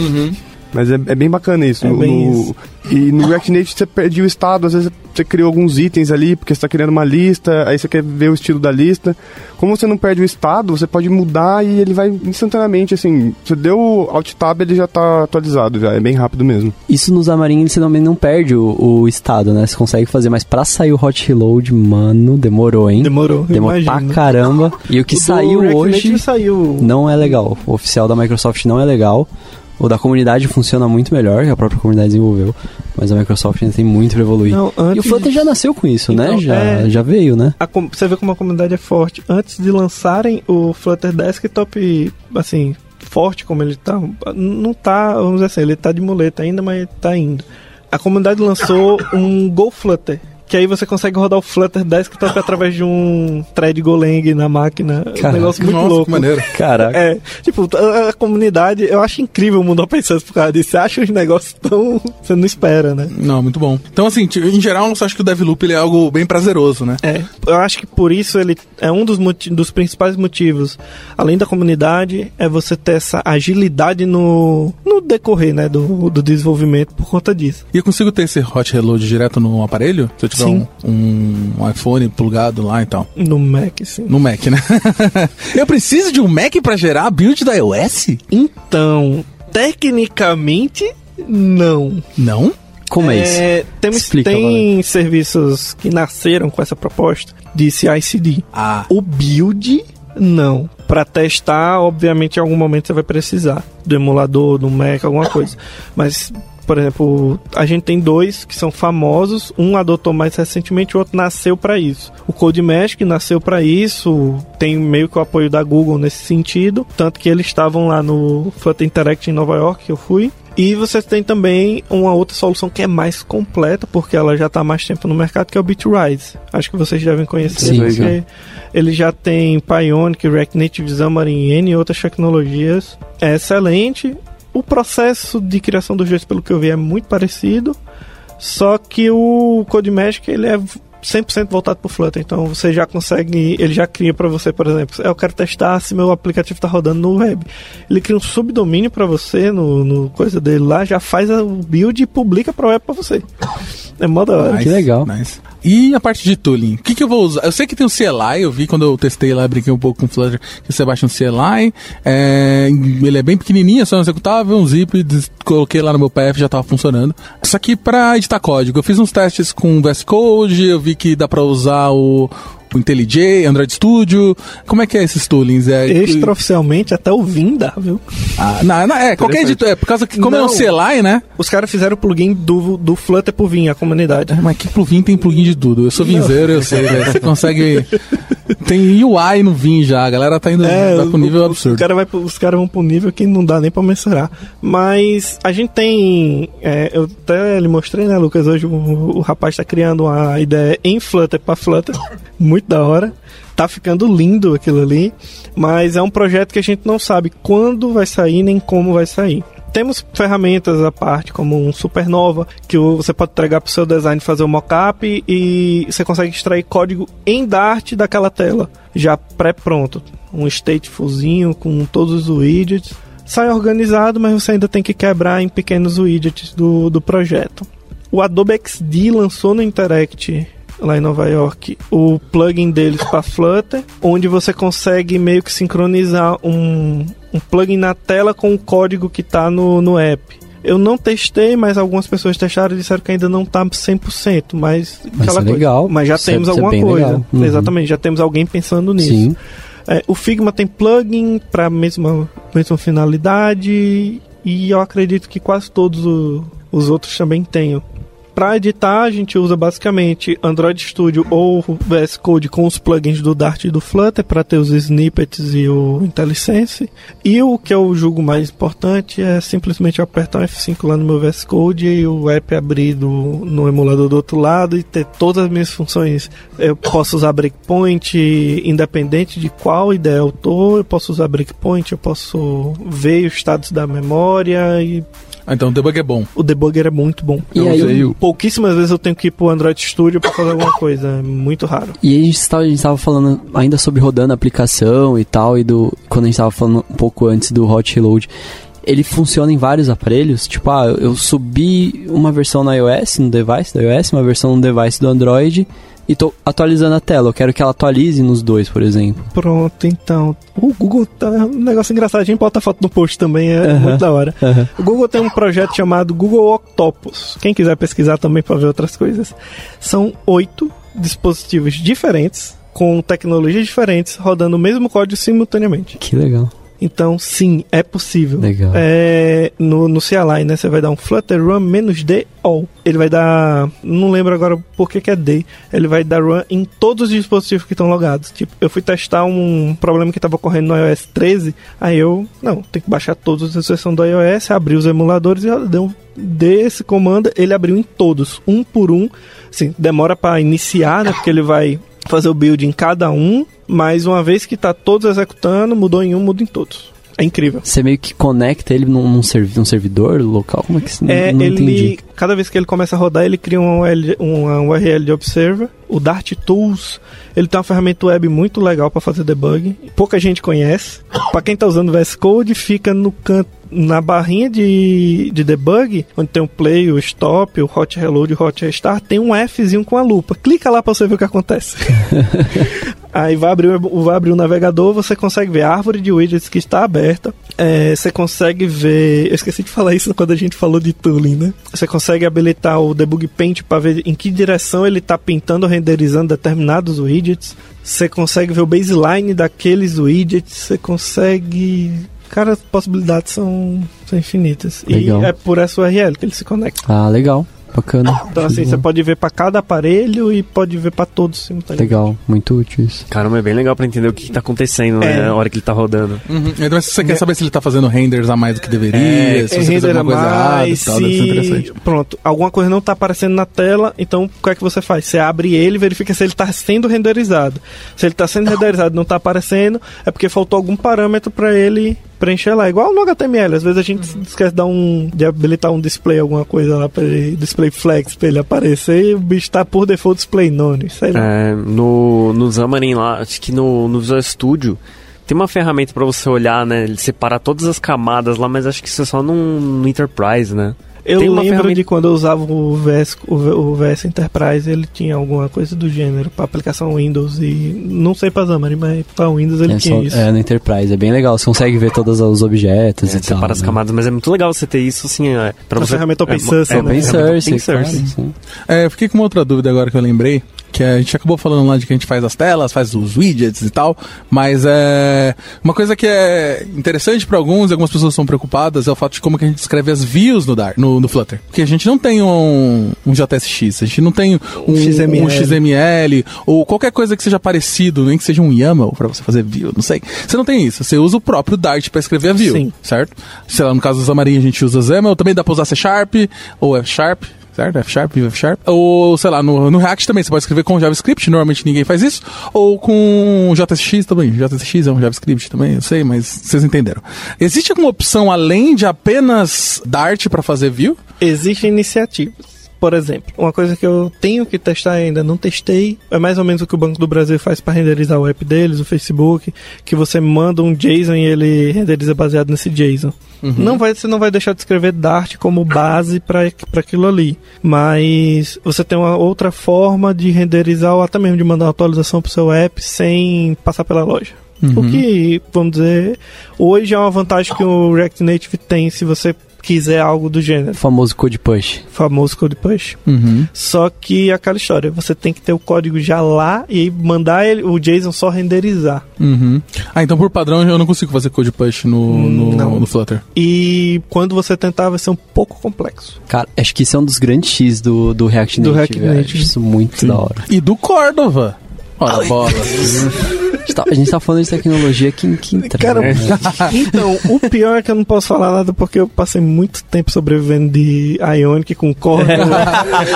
Mas é, é bem bacana isso. É No- bem no- isso. E no React Native você perde o estado, às vezes você criou alguns itens ali, porque você está criando uma lista, aí você quer ver o estilo da lista. Como você não perde o estado, você pode mudar e ele vai instantaneamente, assim, você deu o Alt Tab, ele já está atualizado, já é bem rápido mesmo. Isso no Xamarin você também não perde o, o estado, né? Você consegue fazer, mas pra sair o hot reload, mano, demorou, hein? Demorou, Demorou imagino. pra caramba. E o que O saiu hoje saiu. não é legal. O oficial da Microsoft não é legal. O da comunidade funciona muito melhor, que a própria comunidade desenvolveu. Mas a Microsoft ainda tem muito pra evoluir. Não, E o Flutter de- já nasceu com isso, né? Então, Já, é- já veio, né? a você vê como a comunidade é forte. Antes de lançarem o Flutter Desktop, assim, forte como ele tá, não tá, vamos dizer assim, ele tá de muleta ainda, mas tá indo. A comunidade lançou um Go Flutter. Que aí você consegue rodar o Flutter Desktop através de um thread Golang na máquina. um Caraca, negócio muito Nossa, louco. que maneiro. Caraca. É, tipo, a, a comunidade, eu acho incrível o mundo open source por causa disso. Você acha uns negócios tão. Você não espera, né? Não, muito bom. Então, assim, em geral, eu acho que o Devloop ele é algo bem prazeroso, né? É, eu acho que por isso ele é um dos, dos principais motivos, além da comunidade, é você ter essa agilidade no, no decorrer né, do, do desenvolvimento por conta disso. E eu consigo ter esse hot reload direto no aparelho? Se eu tiver Um, um iPhone plugado lá e tal. No Mac, sim. No Mac, né? eu preciso de um Mac pra gerar a build da iOS? Então, tecnicamente, não. Não? Como é, isso? Temos, Explica, tem serviços que nasceram com essa proposta de CI/CD. Ah, O build, não. Para testar, obviamente, em algum momento você vai precisar do emulador, do Mac, alguma coisa. Mas, por exemplo, a gente tem dois que são famosos. Um adotou mais recentemente, o outro nasceu para isso. O CodeMesh, que nasceu para isso, tem meio que o apoio da Google nesse sentido. Tanto que eles estavam lá no Flutter Interact em Nova York, que eu fui. E você tem também uma outra solução que é mais completa, porque ela já está há mais tempo no mercado, que é o Bitrise. Acho que vocês devem conhecer, Sim, porque ele já tem Pyonic, React Native, Xamarin e N outras tecnologias. É excelente. O processo de criação dos dois, pelo que eu vi, é muito parecido. Só que o CodeMagic, ele é 100% voltado para o Flutter. Então você já consegue, ele já cria para você, por exemplo, eu quero testar se meu aplicativo está rodando no web. Ele cria um subdomínio para você no, no coisa dele lá, já faz o build e publica para o web para você. É mó da hora. que legal. nice. E a parte de tooling? O que, que eu vou usar? Eu sei que tem o CLI, eu vi quando eu testei lá, brinquei um pouco com o Flutter, que você baixa um CLI, é, ele é bem pequenininho, é só um executável, um zip, coloquei lá no meu PF, já tava funcionando. Só que para editar código, eu fiz uns testes com VS Code, eu vi que dá para usar o, o IntelliJ, Android Studio. Como é que é esses toolings? É, Extraoficialmente, até o Vim dá, viu? Ah, não, não, é, qualquer editor, é por causa que, como é um Não. CLI, né? Os caras fizeram o plugin do, do Flutter pro Vim, a comunidade. É, Mas que plugin tem plugin de tudo? Eu sou vinzeiro, eu sei, velho. Você consegue. Tem UI no Vim já, a galera tá indo É, vai pro nível o- absurdo. Caras os caras vão pro nível que não dá nem pra mensurar. Mas a gente tem. é, eu até lhe mostrei, né, Lucas? Hoje o, o rapaz tá criando uma ideia em Flutter pra Flutter. Muito da hora. Tá ficando lindo aquilo ali. Mas é um projeto que a gente não sabe quando vai sair nem como vai sair. temos ferramentas à parte, como um Supernova, que você pode entregar para o seu design fazer o mockup e você consegue extrair código em Dart daquela tela, já pré-pronto. Um statefulzinho com todos os widgets. Sai organizado, mas você ainda tem que quebrar em pequenos widgets do, do projeto. O Adobe XD lançou no Interact lá em Nova York, o plugin deles para Flutter, onde você consegue meio que sincronizar um, um plugin na tela com o código que está no, no app. Eu não testei, mas algumas pessoas testaram e disseram que ainda não está 100%, mas Mas aquela é coisa. legal. Mas já Isso é- temos é alguma bem coisa. Uhum. Exatamente, já temos alguém pensando nisso. Sim. É, o Figma tem plugin para a mesma, mesma finalidade e eu acredito que quase todos o- os outros também tenham. Para editar, a gente usa basicamente Android Studio ou VS Code com os plugins do Dart e do Flutter para ter os snippets e o IntelliSense. E o que eu julgo mais importante é simplesmente apertar um F5 lá no meu VS Code e o app abrir do- no emulador do outro lado e ter todas as minhas funções. Eu posso usar breakpoint independente de qual ideia eu tô, eu posso usar breakpoint, eu posso ver os status da memória e Ah, então o debug é bom. o debugger é muito bom. E Eu aí, usei o- Pouquíssimas vezes eu tenho que ir pro Android Studio pra fazer alguma coisa, é muito raro. E aí a gente estava, a gente estava falando ainda sobre rodando a aplicação e tal, e do. Quando a gente estava falando um pouco antes do Hot Reload. Ele funciona em vários aparelhos? Tipo, ah, eu subi uma versão no iOS, no device do iOS, uma versão no device do Android, e tô atualizando a tela. Eu quero que ela atualize nos dois, por exemplo. Pronto, então. O Google tá um negócio engraçadinho, bota a foto no post também, é Aham. muito da hora. Aham. O Google tem um projeto chamado Google Octopus. Quem quiser pesquisar também para ver outras coisas. São oito dispositivos diferentes, com tecnologias diferentes, rodando o mesmo código simultaneamente. Que legal. Então, sim, é possível. Legal. É, no, no CLI, né? Você vai dar um Flutter Run menos D all. Ele vai dar. Não lembro agora por que, que é D. Ele vai dar run em todos os dispositivos que estão logados. Tipo, eu fui testar um problema que estava ocorrendo no iOS 13. Aí eu. Não, tem que baixar todos os exceção do iOS, abrir os emuladores e ó, deu. Desse comando, ele abriu em todos, um por um. Assim, demora para iniciar, né? Porque ele vai fazer o build em cada um, mas uma vez que tá todos executando, mudou em um, muda em todos. É incrível. Você meio que conecta ele num, num, servi num servidor local? Como é que se É, não, não ele, entendi. cada vez que ele começa a rodar, ele cria um URL, um URL de Observer. O Dart Tools, ele tem uma ferramenta web muito legal para fazer debug. Pouca gente conhece. Para quem tá usando VS Code, fica no canto na barrinha de, de debug, onde tem o play, o stop, o hot reload, o hot restart, tem um Fzinho com a lupa. Clica lá para você ver o que acontece. Aí vai abrir, o- vai abrir o navegador, você consegue ver a árvore de widgets que está aberta. É, você consegue ver. Eu esqueci de falar isso quando a gente falou de tooling, né? Você consegue habilitar o Debug Paint para ver em que direção ele está pintando ou renderizando determinados widgets. Você consegue ver o baseline daqueles widgets. Você consegue. Cara, as possibilidades são, são infinitas. Legal. E é por essa URL que ele se conecta. Ah, legal. Bacana. Então, assim, você pode ver para cada aparelho e pode ver para todos simultaneamente. Legal, muito útil isso. Caramba, é bem legal pra entender o que, que tá acontecendo, né? É. Na hora que ele tá rodando. Uhum. Então, se você quer saber se ele tá fazendo renders a mais do que deveria, É, se você fez render alguma coisa errada e mais, tal, deve ser se- interessante. Pronto, alguma coisa não está aparecendo na tela, então o que é que você faz? Você abre ele e verifica se ele está sendo renderizado. Se ele está sendo renderizado e não está aparecendo, é porque faltou algum parâmetro para ele preencher lá. Igual no HTML, às vezes a gente esquece de, dar um, de habilitar um display, alguma coisa lá, para ele, display flex, para ele aparecer e o bicho está por default display none. Sei lá. É, no, no Xamarin lá, acho que no, no Visual Studio tem uma ferramenta pra você olhar, né? Ele separa todas as camadas lá, mas acho que isso é só no, no Enterprise, né? Eu tem uma lembro ferramenta- de quando eu usava o VS, o, VS Enterprise, ele tinha alguma coisa do gênero para aplicação Windows e não sei para Xamarin, mas para Windows ele É, tinha só- isso. é no Enterprise, é bem legal. Você consegue ver todos os objetos É, e tal. separa as né? camadas, mas é muito legal você ter isso, assim, é, pra Uma você... ferramenta open é, source, é, né? uma Open source, open source. claro, sim. É, eu fiquei com uma outra dúvida agora que eu lembrei, que a gente acabou falando lá de que a gente faz as telas, faz os widgets e tal, mas é uma coisa que é interessante para alguns e algumas pessoas são preocupadas é o fato de como que a gente escreve as views no Dart, no, no Flutter. Porque a gente não tem um, um JSX, a gente não tem um, XML. um XML ou qualquer coisa que seja parecido, nem que seja um YAML para você fazer view, não sei. Você não tem isso, você usa o próprio Dart para escrever a view, Sim. certo? Sei lá, no caso do Xamarin a gente usa XAML, também dá para usar C Sharp ou F Sharp, certo? F Sharp, F Sharp. Ou, sei lá, no, no React também, você pode escrever com JavaScript, normalmente ninguém faz isso. Ou com JSX também. JSX é um JavaScript também, eu sei, mas vocês entenderam. Existe alguma opção além de apenas Dart para fazer view? Existem iniciativas. Por exemplo, uma coisa que eu tenho que testar ainda, não testei, é mais ou menos o que o Banco do Brasil faz para renderizar o app deles, o Facebook, que você manda um JSON e ele renderiza baseado nesse JSON. Não vai, você não vai deixar de escrever Dart como base para aquilo ali, mas você tem uma outra forma de renderizar ou até mesmo de mandar uma atualização para o seu app sem passar pela loja. O que, vamos dizer, hoje é uma vantagem que o React Native tem se você quiser algo do gênero. Famoso code push. Famoso code push. Uhum. Só que aquela história, você tem que ter o código já lá e aí mandar ele, o JSON só renderizar. Uhum. Ah, então por padrão eu não consigo fazer code push no, no, Não. no Flutter. E quando você tentar, vai ser um pouco complexo. Cara, acho que isso é um dos grandes X do, do React Do Native. React eu Native. Acho isso muito da hora. E do Cordova. Ora, bola. A gente, tá, a gente tá falando de tecnologia que, que entra. Cara, né? então, o pior é que eu não posso falar nada porque eu passei muito tempo sobrevivendo de Ionic com Corda.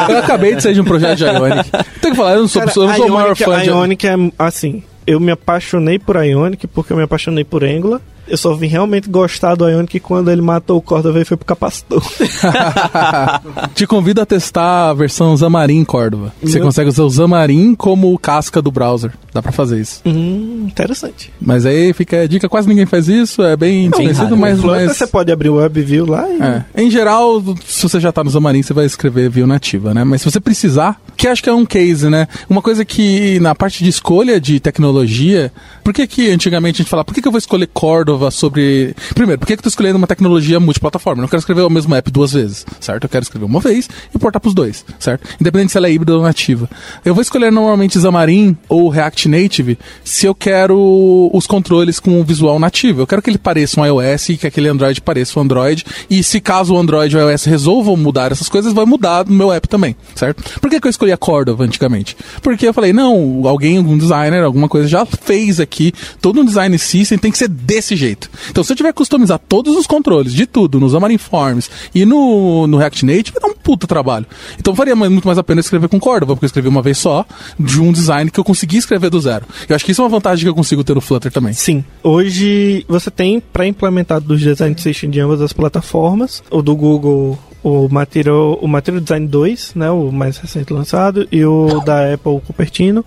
eu acabei de sair de um projeto de Ionic. Tem que falar, eu não sou, eu não sou o maior Ionic, fã de Ionic é assim, eu me apaixonei por Ionic porque eu me apaixonei por Angular. Eu só vim realmente gostar do Ionic quando ele matou o Cordova e foi pro capacitor. Te convido a testar a versão Xamarin Cordova. Você Meu- consegue usar o Xamarin como casca do browser. Dá pra fazer isso. hum, interessante. Mas aí fica a dica, quase ninguém faz isso, é bem desconhecido, mas, mas Você pode abrir o WebView lá e... É. Em geral, se você já tá no Xamarin, você vai escrever view nativa, né? Mas se você precisar, que acho que é um case, né? Uma coisa que na parte de escolha de tecnologia, por que que antigamente a gente falava, por que que eu vou escolher Cordova sobre... Primeiro, por que que eu tô escolhendo uma tecnologia multiplataforma? Eu não quero escrever o mesmo app duas vezes, certo? Eu quero escrever uma vez e portar pros dois, certo? Independente se ela é híbrida ou nativa. Eu vou escolher normalmente Xamarin ou React Native se eu quero os controles com o visual nativo. Eu quero que ele pareça um iOS e que aquele Android pareça um Android. E se caso o Android e o iOS resolvam mudar essas coisas, vai mudar no meu app também, certo? Por que, que eu escolhi a Cordova antigamente? Porque eu falei, não, alguém, algum designer, alguma coisa já fez aqui, todo um design system tem que ser desse jeito. Então se eu tiver que customizar todos os controles de tudo no Xamarin Forms e no, no React Native, vai dar um puta trabalho. Então mais- muito mais a pena escrever com Cordova, porque eu escrevi uma vez só, de um design que eu consegui escrever do zero. Eu acho que isso é uma vantagem que eu consigo ter no Flutter também. Sim. Hoje você tem pré-implementado dos design system de ambas as plataformas. O do Google, o Material, o Material Design 2, né, o mais recente lançado, e o da Apple, o Cupertino,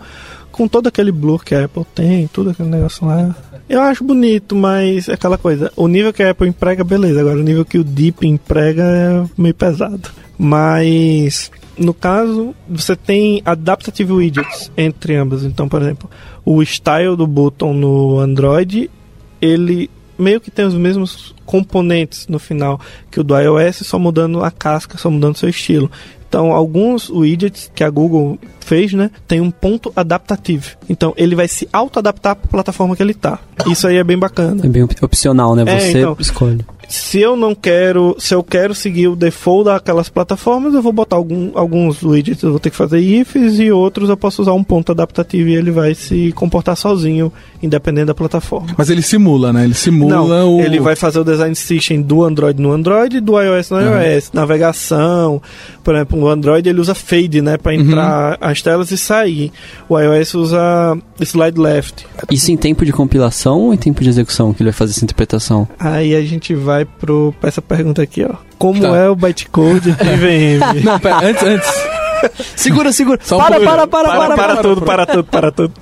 com todo aquele blur que a Apple tem, tudo aquele negócio lá. Eu acho bonito, mas é aquela coisa. O nível que a Apple emprega, beleza. Agora, o nível que o Deep emprega é meio pesado. Mas, no caso, você tem adaptative widgets entre ambas. Então, por exemplo, o style do button no Android, ele meio que tem os mesmos componentes no final que o do iOS, só mudando a casca, só mudando seu estilo. Então, alguns widgets que a Google fez, né, tem um ponto adaptativo. Então, ele vai se auto-adaptar para a plataforma que ele tá. Isso aí é bem bacana. É bem op- opcional, né? É, Você então. escolhe. Se eu não quero, se eu quero seguir o default daquelas plataformas, eu vou botar algum, alguns widgets, eu vou ter que fazer ifs e outros eu posso usar um ponto adaptativo e ele vai se comportar sozinho, independente da plataforma. Mas ele simula, né? Ele simula Não, o. ele vai fazer o design system do Android no Android e do iOS no Uhum. iOS. Navegação, por exemplo, o Android ele usa fade, né, para entrar as telas e sair. O iOS usa slide left. Isso em tempo de compilação ou em tempo de execução que ele vai fazer essa interpretação? Aí a gente vai pro pra essa pergunta aqui, ó. Como Tá. é o bytecode de VM? Não, pera, antes, antes. Segura, segura. Só um para, pouquinho. para, para, para, para, para, tudo, para tudo, para tudo.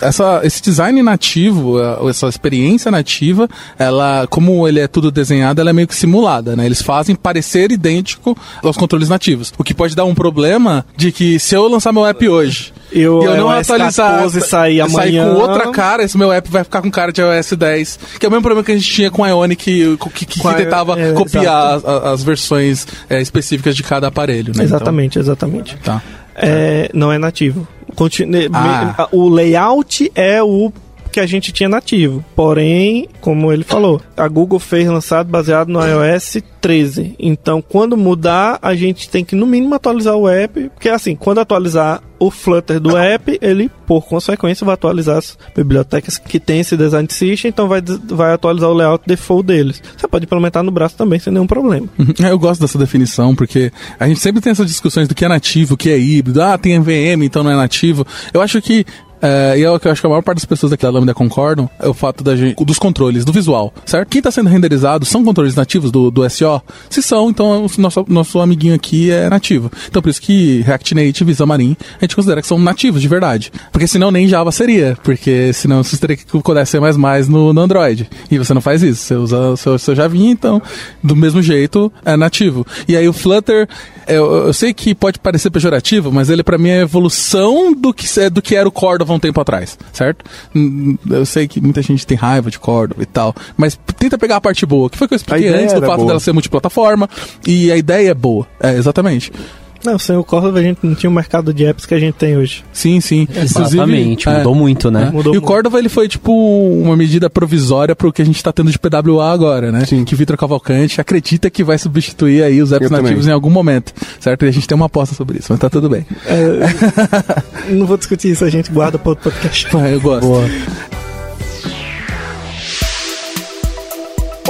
Essa, esse design nativo, eh, essa experiência nativa, ela, como ele é tudo desenhado, ela é meio que simulada, né? Eles fazem parecer idêntico aos controles nativos. O que pode dar um problema de que se eu lançar meu app hoje E o e eu não iOS atualizar, 14 sair amanhã. com outra cara, esse meu app vai ficar com cara de iOS 10, que é o mesmo problema que a gente tinha com a Ionic, que, que, que a- tentava é, copiar as, as versões eh, específicas de cada aparelho, né? Exatamente, exatamente. Então, tá. É, não é nativo. Continue, Ah. o layout é o que a gente tinha nativo. Porém, como ele falou, a Google fez lançado baseado no iOS 13. Então, quando mudar, a gente tem que no mínimo atualizar o app, porque assim, quando atualizar o Flutter do app, ele por consequência vai atualizar as bibliotecas que tem esse design system, então vai, vai atualizar o layout default deles. Você pode implementar no braço também sem nenhum problema. Eu gosto dessa definição, porque a gente sempre tem essas discussões do que é nativo, o que é híbrido, ah, tem VM, então não é nativo. Eu acho que é, e é o que eu acho que a maior parte das pessoas aqui da Lambda concordam é o fato da gente, dos controles, do visual, certo? Quem está sendo renderizado são controles nativos do, do SO? Se são, então o nosso, nosso amiguinho aqui é nativo. Então por isso que React Native e Xamarin a gente considera que são nativos de verdade. Porque senão nem Java seria, porque senão você teria que codar C++ no, no Android. E você não faz isso, você usa o seu, seu Javinha, então do mesmo jeito é nativo. E aí o Flutter, eu, eu sei que pode parecer pejorativo, mas ele para mim é a evolução do que, é, do que era o Um tempo atrás, certo? Eu sei que muita gente tem raiva de Cordova e tal, mas tenta pegar a parte boa, que foi o que eu expliquei antes, do fato boa. dela ser multiplataforma, e a ideia é boa, é, exatamente. Não, sem o Cordova a gente não tinha o mercado de apps que a gente tem hoje. Sim, sim. Exatamente, é, mudou muito, né? Mudou e o muito. Cordova ele foi tipo uma medida provisória pro que a gente tá tendo de PWA agora, né? Sim. Que Vitor Cavalcante acredita que vai substituir aí os apps Eu nativos também. em algum momento, certo? E a gente tem uma aposta sobre isso, mas tá tudo bem. É, não vou discutir isso, a gente guarda para outro podcast. Eu gosto.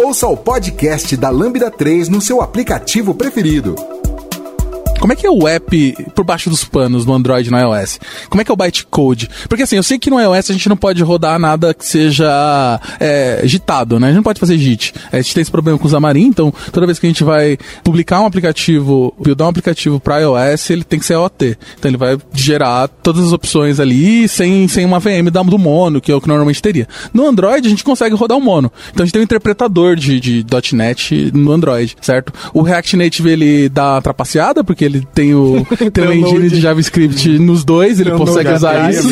Ouça o podcast da Lambda 3 no seu aplicativo preferido. Como é que é o app por baixo dos panos no Android e no iOS? Como é que é o bytecode? Porque assim, eu sei que no iOS a gente não pode rodar nada que seja é, gitado, né? A gente não pode fazer JIT. A gente tem esse problema com o Xamarin, então toda vez que a gente vai publicar um aplicativo, buildar um aplicativo para iOS, ele tem que ser OT. Então ele vai gerar todas as opções ali sem, sem uma VM do mono, que é o que normalmente teria. No Android a gente consegue rodar o mono. Então a gente tem um interpretador de, de .NET no Android, certo? O React Native ele dá trapaceada, porque ele tem o tem uma engine de JavaScript nos dois, ele Tem um consegue usar API isso.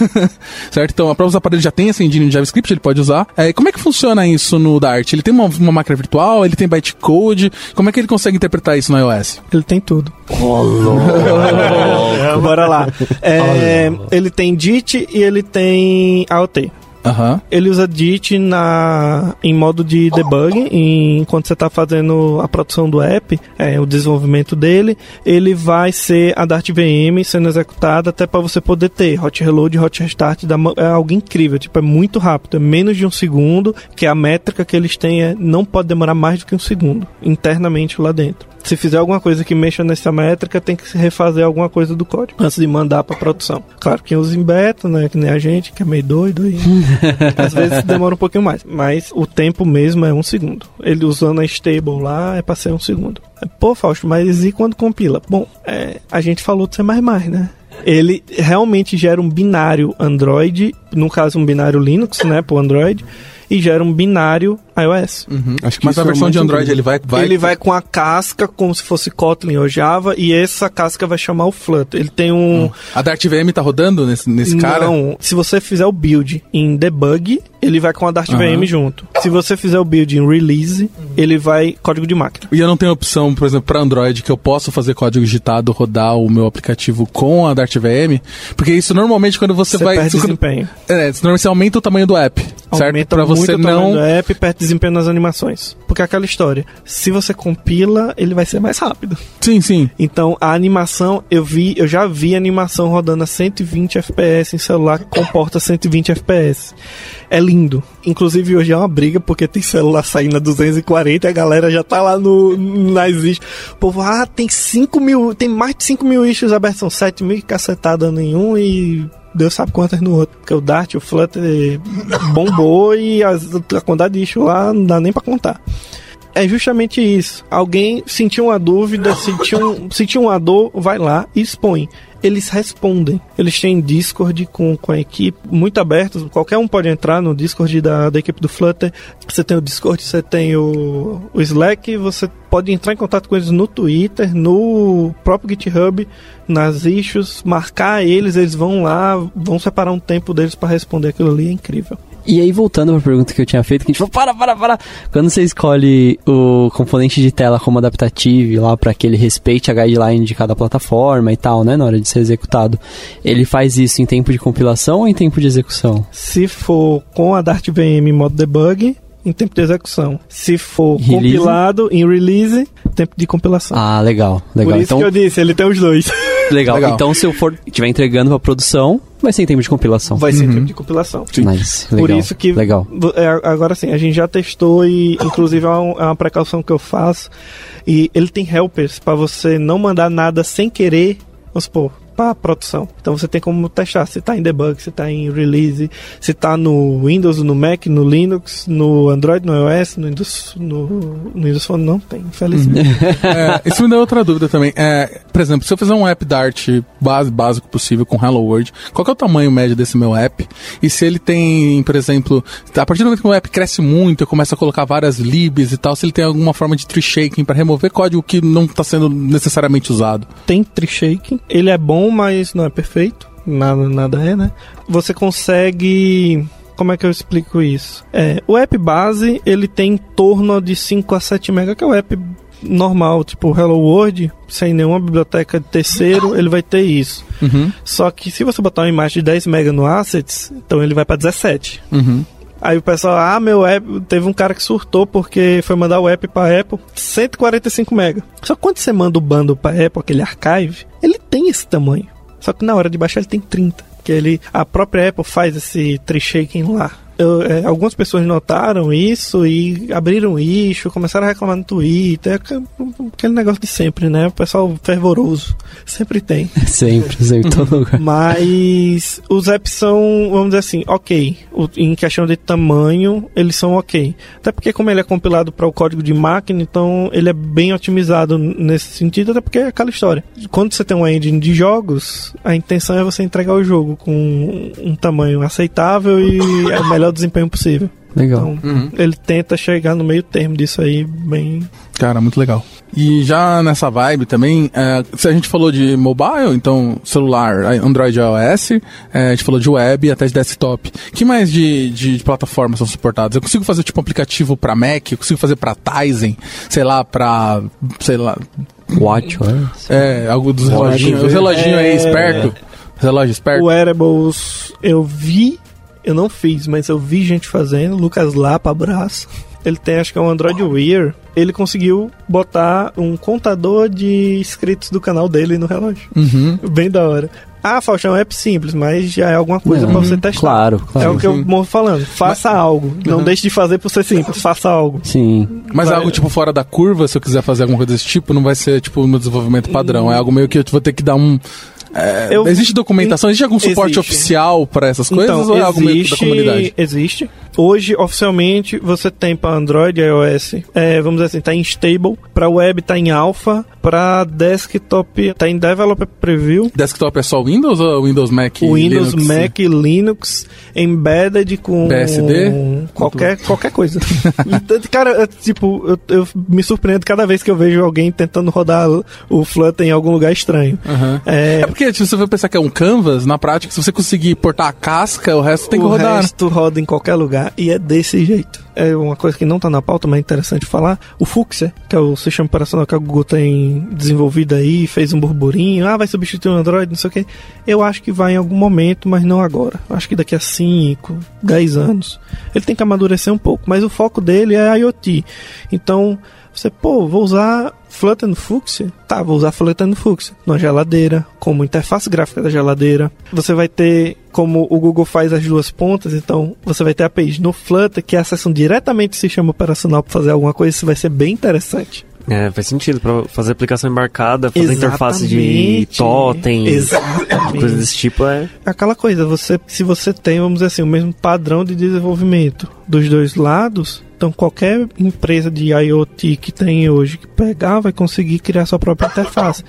certo? Então, a próprios aparelhos já tem essa engine de JavaScript, ele pode usar. É, como é que funciona isso no Dart? Ele tem uma, uma máquina virtual, ele tem bytecode, como é que ele consegue interpretar isso no iOS? Ele tem tudo. Bora lá. É, ele tem DIT e ele tem AOT. Aham. Ele usa DIT na, em modo de debug, enquanto você está fazendo a produção do app, é, o desenvolvimento dele, ele vai ser a Dart VM sendo executada até para você poder ter hot reload hot restart. Mo- é algo incrível, tipo, é muito rápido, é menos de um segundo, que a métrica que eles têm é não pode demorar mais do que um segundo, internamente lá dentro. Se fizer alguma coisa que mexa nessa métrica, tem que se refazer alguma coisa do código antes de mandar para produção. Claro que usa em beta, né? Que nem a gente, que é meio doido e às vezes demora um pouquinho mais, mas o tempo mesmo é um segundo. Ele usando a stable lá é pra ser um segundo. Pô, Fausto, mas e quando compila? Bom, é, a gente falou de C++, né? Ele realmente gera um binário Android, no caso um binário Linux, né, pro Android, e gera um binário iOS. Acho que Mas na é versão mais de Android ele vai, vai. Ele vai com a casca como se fosse Kotlin ou Java, e essa casca vai chamar o Flutter. Ele tem um... A Dart VM tá rodando nesse, nesse cara? Não, se você fizer o build em debug, ele vai com a Dart Aham. VM junto. Se você fizer o build em release, ele vai código de máquina. E eu não tenho opção, por exemplo, para Android, que eu posso fazer código digitado, rodar o meu aplicativo com a Dart VM, porque isso normalmente quando você, Você vai. perde quando- desempenho. É, isso normalmente você aumenta o tamanho do app, certo? Aumenta Para você muito o tamanho não. do app perde desempenho nas animações. Porque é aquela história. Se você compila, ele vai ser mais rápido. Sim, sim. Então a animação, eu vi, eu já vi animação rodando a 120 FPS em celular que comporta 120 FPS. É lindo. Inclusive hoje é uma briga porque tem celular saindo a 240 e a galera já tá lá no nas issues. O povo, ah, tem 5 mil, tem mais de 5 mil issues abertos, são 7 mil cacetada nenhum e Deus sabe quantas no outro. Porque o Dart, o Flutter bombou e as- a quantidade de issue lá não dá nem pra contar. É justamente isso. Alguém sentiu uma dúvida, sentiu, sentiu uma dor, vai lá e expõe. Eles respondem. Eles têm Discord com, com a equipe muito aberto. Qualquer um pode entrar no Discord da, da equipe do Flutter. Você tem o Discord, você tem o, o Slack, você pode entrar em contato com eles no Twitter, no próprio GitHub, nas issues, marcar eles, eles vão lá, vão separar um tempo deles para responder aquilo ali. É incrível. E aí, voltando pra pergunta que eu tinha feito, que a gente falou, para, para, para. Quando você escolhe o componente de tela como adaptativo lá para que ele respeite a guideline de cada plataforma e tal, né, na hora de ser executado, ele faz isso em tempo de compilação ou em tempo de execução? Se for com a Dart VM em modo debug, em tempo de execução. Se for Release? compilado em release, tempo de compilação. Ah, legal, legal. Por isso então, que eu disse, ele tem os dois. legal. Legal. Então, se eu for estiver entregando pra produção, vai ser em tempo de compilação. Vai ser em tempo de compilação. Nice, legal. Por isso que legal. é, agora sim, a gente já testou e inclusive é uma, é uma precaução que eu faço. E ele tem helpers para você não mandar nada sem querer, vamos supor, para produção. Então você tem como testar se tá em debug, se tá em release, se tá no Windows, no Mac, no Linux, no Android, no iOS, no Windows, no, no Windows Phone não tem, infelizmente. É, isso me deu outra dúvida também. É, por exemplo, se eu fizer um app Dart base, básico possível com Hello World, qual que é o tamanho médio desse meu app? E se ele tem, por exemplo, a partir do momento que o app cresce muito, eu começo a colocar várias libs e tal, se ele tem alguma forma de tree shaking para remover código que não está sendo necessariamente usado. tem tree shaking. Ele é bom, mas não é perfeito. Nada, nada é, né? Você consegue. Como é que eu explico isso? É, o app base, ele tem em torno de 5 a 7 MB, que é o app normal, tipo Hello World, sem nenhuma biblioteca de terceiro, ele vai ter isso. Uhum, Só que se você botar uma imagem de 10 MB no Assets, então ele vai para 17. uhum. Aí o pessoal, ah, meu app, teve um cara que surtou porque foi mandar o app pra Apple, 145 MB. Só que quando você manda o bundle pra Apple, aquele archive, ele tem esse tamanho. Só que na hora de baixar ele tem 30. Que ele, a própria Apple faz esse tree shaking lá. Eu, é, algumas pessoas notaram isso e abriram issue, começaram a reclamar no Twitter, aquele negócio de sempre, né? O pessoal fervoroso. Sempre tem. Sempre, sempre, em todo lugar. Mas os apps são, vamos dizer assim, ok. O- em questão de tamanho, eles são ok. Até porque, como ele é compilado para o código de máquina, então ele é bem otimizado nesse sentido, até porque é aquela história. Quando você tem uma engine de jogos, a intenção é você entregar o jogo com um tamanho aceitável e é o melhor desempenho possível. Legal. Então, Uhum. ele tenta chegar no meio termo disso aí, bem. Cara, muito legal. E já nessa vibe também, é, se a gente falou de mobile, então celular, Android e iOS, é, a gente falou de web e até de desktop. que mais de, de, de plataformas são suportadas? Eu consigo fazer tipo um aplicativo pra Mac, eu consigo fazer pra Tizen, sei lá, pra, sei lá, Watch, olha. é, algo dos reloginhos, os reloginhos aí É. esperto, os relógios espertos. Wearables, eu vi, eu não fiz, mas eu vi gente fazendo. Lucas Lapa, abraço. Ele tem, acho que é um Android Wear. Ele conseguiu botar um contador de inscritos do canal dele no relógio. Uhum. Bem da hora. Ah, Faustão, é um app simples, mas já é alguma coisa Não, pra você testar. Claro, É claro. o que eu morro falando. Faça algo. Não Uhum. deixe de fazer por ser simples. Faça algo. Sim. Mas Vai- algo tipo fora da curva, se eu quiser fazer alguma coisa desse tipo, não vai ser tipo no desenvolvimento padrão. É algo meio que eu vou ter que dar um. É, Eu- existe documentação? Existe algum suporte Existe. oficial para essas coisas ou é algo da comunidade? Existe. Hoje, oficialmente, você tem para Android e iOS, é, vamos dizer assim, tá em stable, para web tá em alpha, para desktop tá em developer preview, Desktop é só Windows ou Windows Mac? Windows, Linux? Mac, Linux, embedded com PSD? qualquer qualquer coisa. Então, cara, é, tipo, eu, eu me surpreendo cada vez que eu vejo alguém tentando rodar o Flutter em algum lugar estranho. Aham. É, É porque se você for pensar que é um canvas, na prática, se você conseguir portar a casca, o resto tem que o rodar. né? resto roda em qualquer lugar e é desse jeito. É uma coisa que não tá na pauta, mas é interessante falar. O Fuchsia, que é o sistema operacional que a Google tem desenvolvido aí, fez um burburinho, ah, vai substituir o Android, não sei o que. Eu acho que vai em algum momento, mas não agora. Acho que daqui a 5, 10 anos. Ele tem que amadurecer um pouco, mas o foco dele é IoT. Então, você, pô, vou usar Flutter Fuchsia? Tá, vou usar Flutter Fuchsia. Na geladeira, como interface gráfica da geladeira. Você vai ter, como o Google faz as duas pontas, então você vai ter a page no Flutter, que acessam diretamente o sistema operacional para fazer alguma coisa. Isso vai ser bem interessante. É, faz sentido. Pra fazer aplicação embarcada, fazer interface de Exatamente. totem, Exatamente. coisa desse tipo é. aquela coisa, você, se você tem, vamos dizer assim, o mesmo padrão de desenvolvimento dos dois lados, então qualquer empresa de IoT que tem hoje que pegar vai conseguir criar sua própria interface.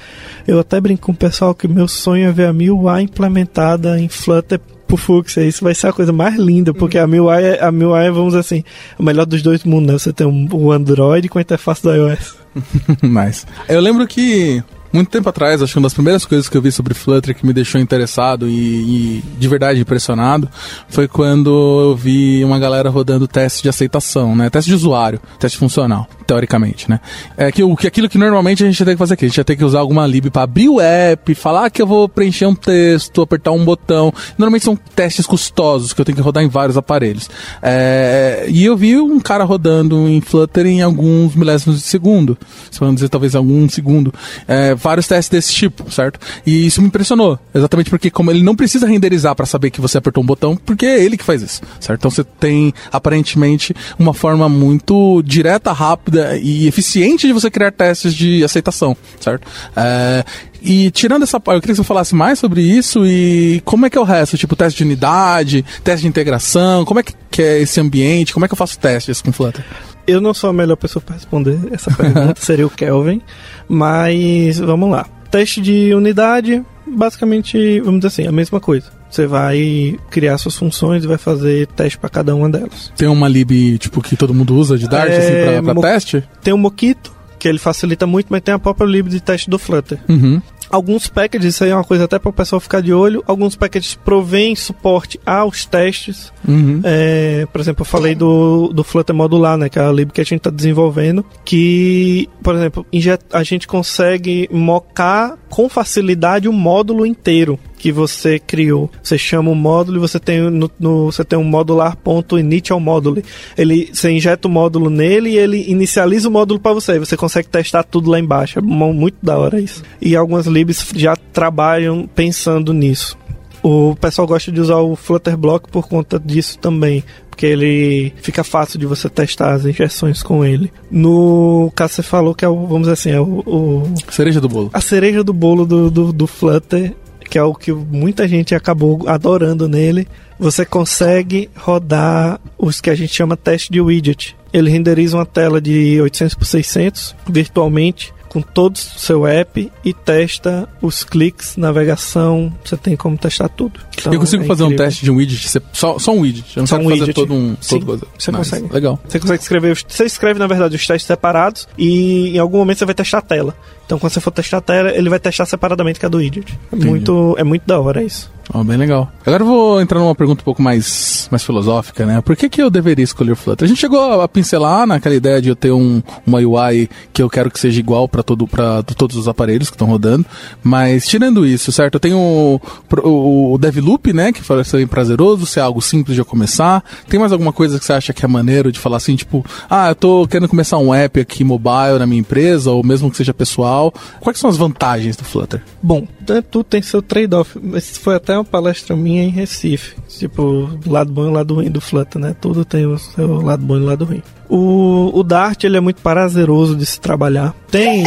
Eu até brinco com o pessoal que meu sonho é ver a MIUI implementada em Flutter pro Fuchsia. Isso vai ser a coisa mais linda, porque a MIUI, é- a MIUI é, vamos dizer assim, o melhor dos dois mundos, né? Você tem um- o Android com a interface do iOS. Mas eu lembro que Muito tempo atrás, acho que uma das primeiras coisas que eu vi sobre Flutter que me deixou interessado e, e de verdade impressionado foi quando eu vi uma galera rodando teste de aceitação, né? Teste de usuário, teste funcional, teoricamente, né? É que, o, que aquilo que normalmente a gente tem que fazer aqui, a gente ter que usar alguma lib para abrir o app, falar que eu vou preencher um texto, apertar um botão. Normalmente são testes custosos que eu tenho que rodar em vários aparelhos. É, e eu vi um cara rodando em Flutter em alguns milésimos de segundo, se vamos dizer talvez algum segundo, é, vários testes desse tipo, certo? E isso me impressionou, exatamente porque como ele não precisa renderizar para saber que você apertou um botão, porque é ele que faz isso, certo? Então você tem aparentemente uma forma muito direta, rápida e eficiente de você criar testes de aceitação, certo? É, e tirando essa parte, eu queria que você falasse mais sobre isso e como é que é o resto? Tipo, teste de unidade, teste de integração, como é que é esse ambiente, como é que eu faço testes com Flutter? Eu não sou a melhor pessoa para responder essa pergunta, seria o Kelvin, mas vamos lá. Teste de unidade, basicamente, vamos dizer assim, a mesma coisa. Você vai criar suas funções e vai fazer teste para cada uma delas. Tem uma lib, tipo, que todo mundo usa de Dart, É, assim, pra, pra mo- teste? Tem o Mockito, que ele facilita muito, mas tem a própria lib de teste do Flutter. Uhum. Alguns packages, isso aí é uma coisa até para o pessoal ficar de olho, alguns packages provêm suporte aos testes. Uhum. É, por exemplo, eu falei do, do Flutter modular, né, que é a lib que a gente está desenvolvendo, que, por exemplo, a gente consegue mocar com facilidade o módulo inteiro que você criou. Você chama o módulo e você tem no, no- você tem um modular.initial module. Ele você injeta o módulo nele e ele inicializa o módulo para você. Você consegue testar tudo lá embaixo. É mu- muito da hora isso. E algumas libs já trabalham pensando nisso. O pessoal gosta de usar o Flutter Block por conta disso também, porque ele fica fácil de você testar as injeções com ele. No caso você falou que é o, vamos dizer assim, é o, o- Cereja do bolo. a cereja do bolo do, do, do Flutter, que é o que muita gente acabou adorando nele. Você consegue rodar os que a gente chama teste de widget. Ele renderiza uma tela de 800 por 600 virtualmente com todo o seu app e testa os cliques, navegação, você tem como testar tudo. Então, eu consigo é fazer um incrível. teste de um widget, só, só um widget. Eu não Só um fazer widget. todo um. Sim, todo coisa. você consegue. Legal. Você consegue escrever, você escreve na verdade os testes separados e em algum momento você vai testar a tela. Então quando você for testar a tela, ele vai testar separadamente cada widget. É Entendi. muito, é muito da hora isso. Ó, bem legal. Agora eu vou entrar numa pergunta um pouco mais, mais filosófica, né? Por que, que eu deveria escolher o Flutter? A gente chegou a pincelar naquela ideia de eu ter um, uma UI que eu quero que seja igual para todo, pra todos os aparelhos que estão rodando. Mas tirando isso, certo? Eu tenho o, o, o Devloop, né? Que parece ser bem prazeroso, ser algo simples de eu começar. Tem mais alguma coisa que você acha que é maneiro de falar assim, tipo, ah, eu tô querendo começar um app aqui mobile na minha empresa, ou mesmo que seja pessoal. Quais são as vantagens do Flutter? Bom, né, tudo tem seu trade-off. Mas foi até uma palestra minha em Recife. Tipo, o lado bom e o lado ruim do Flutter, né? Tudo tem o seu lado bom e o lado ruim. O, o Dart, ele é muito prazeroso de se trabalhar. Tem...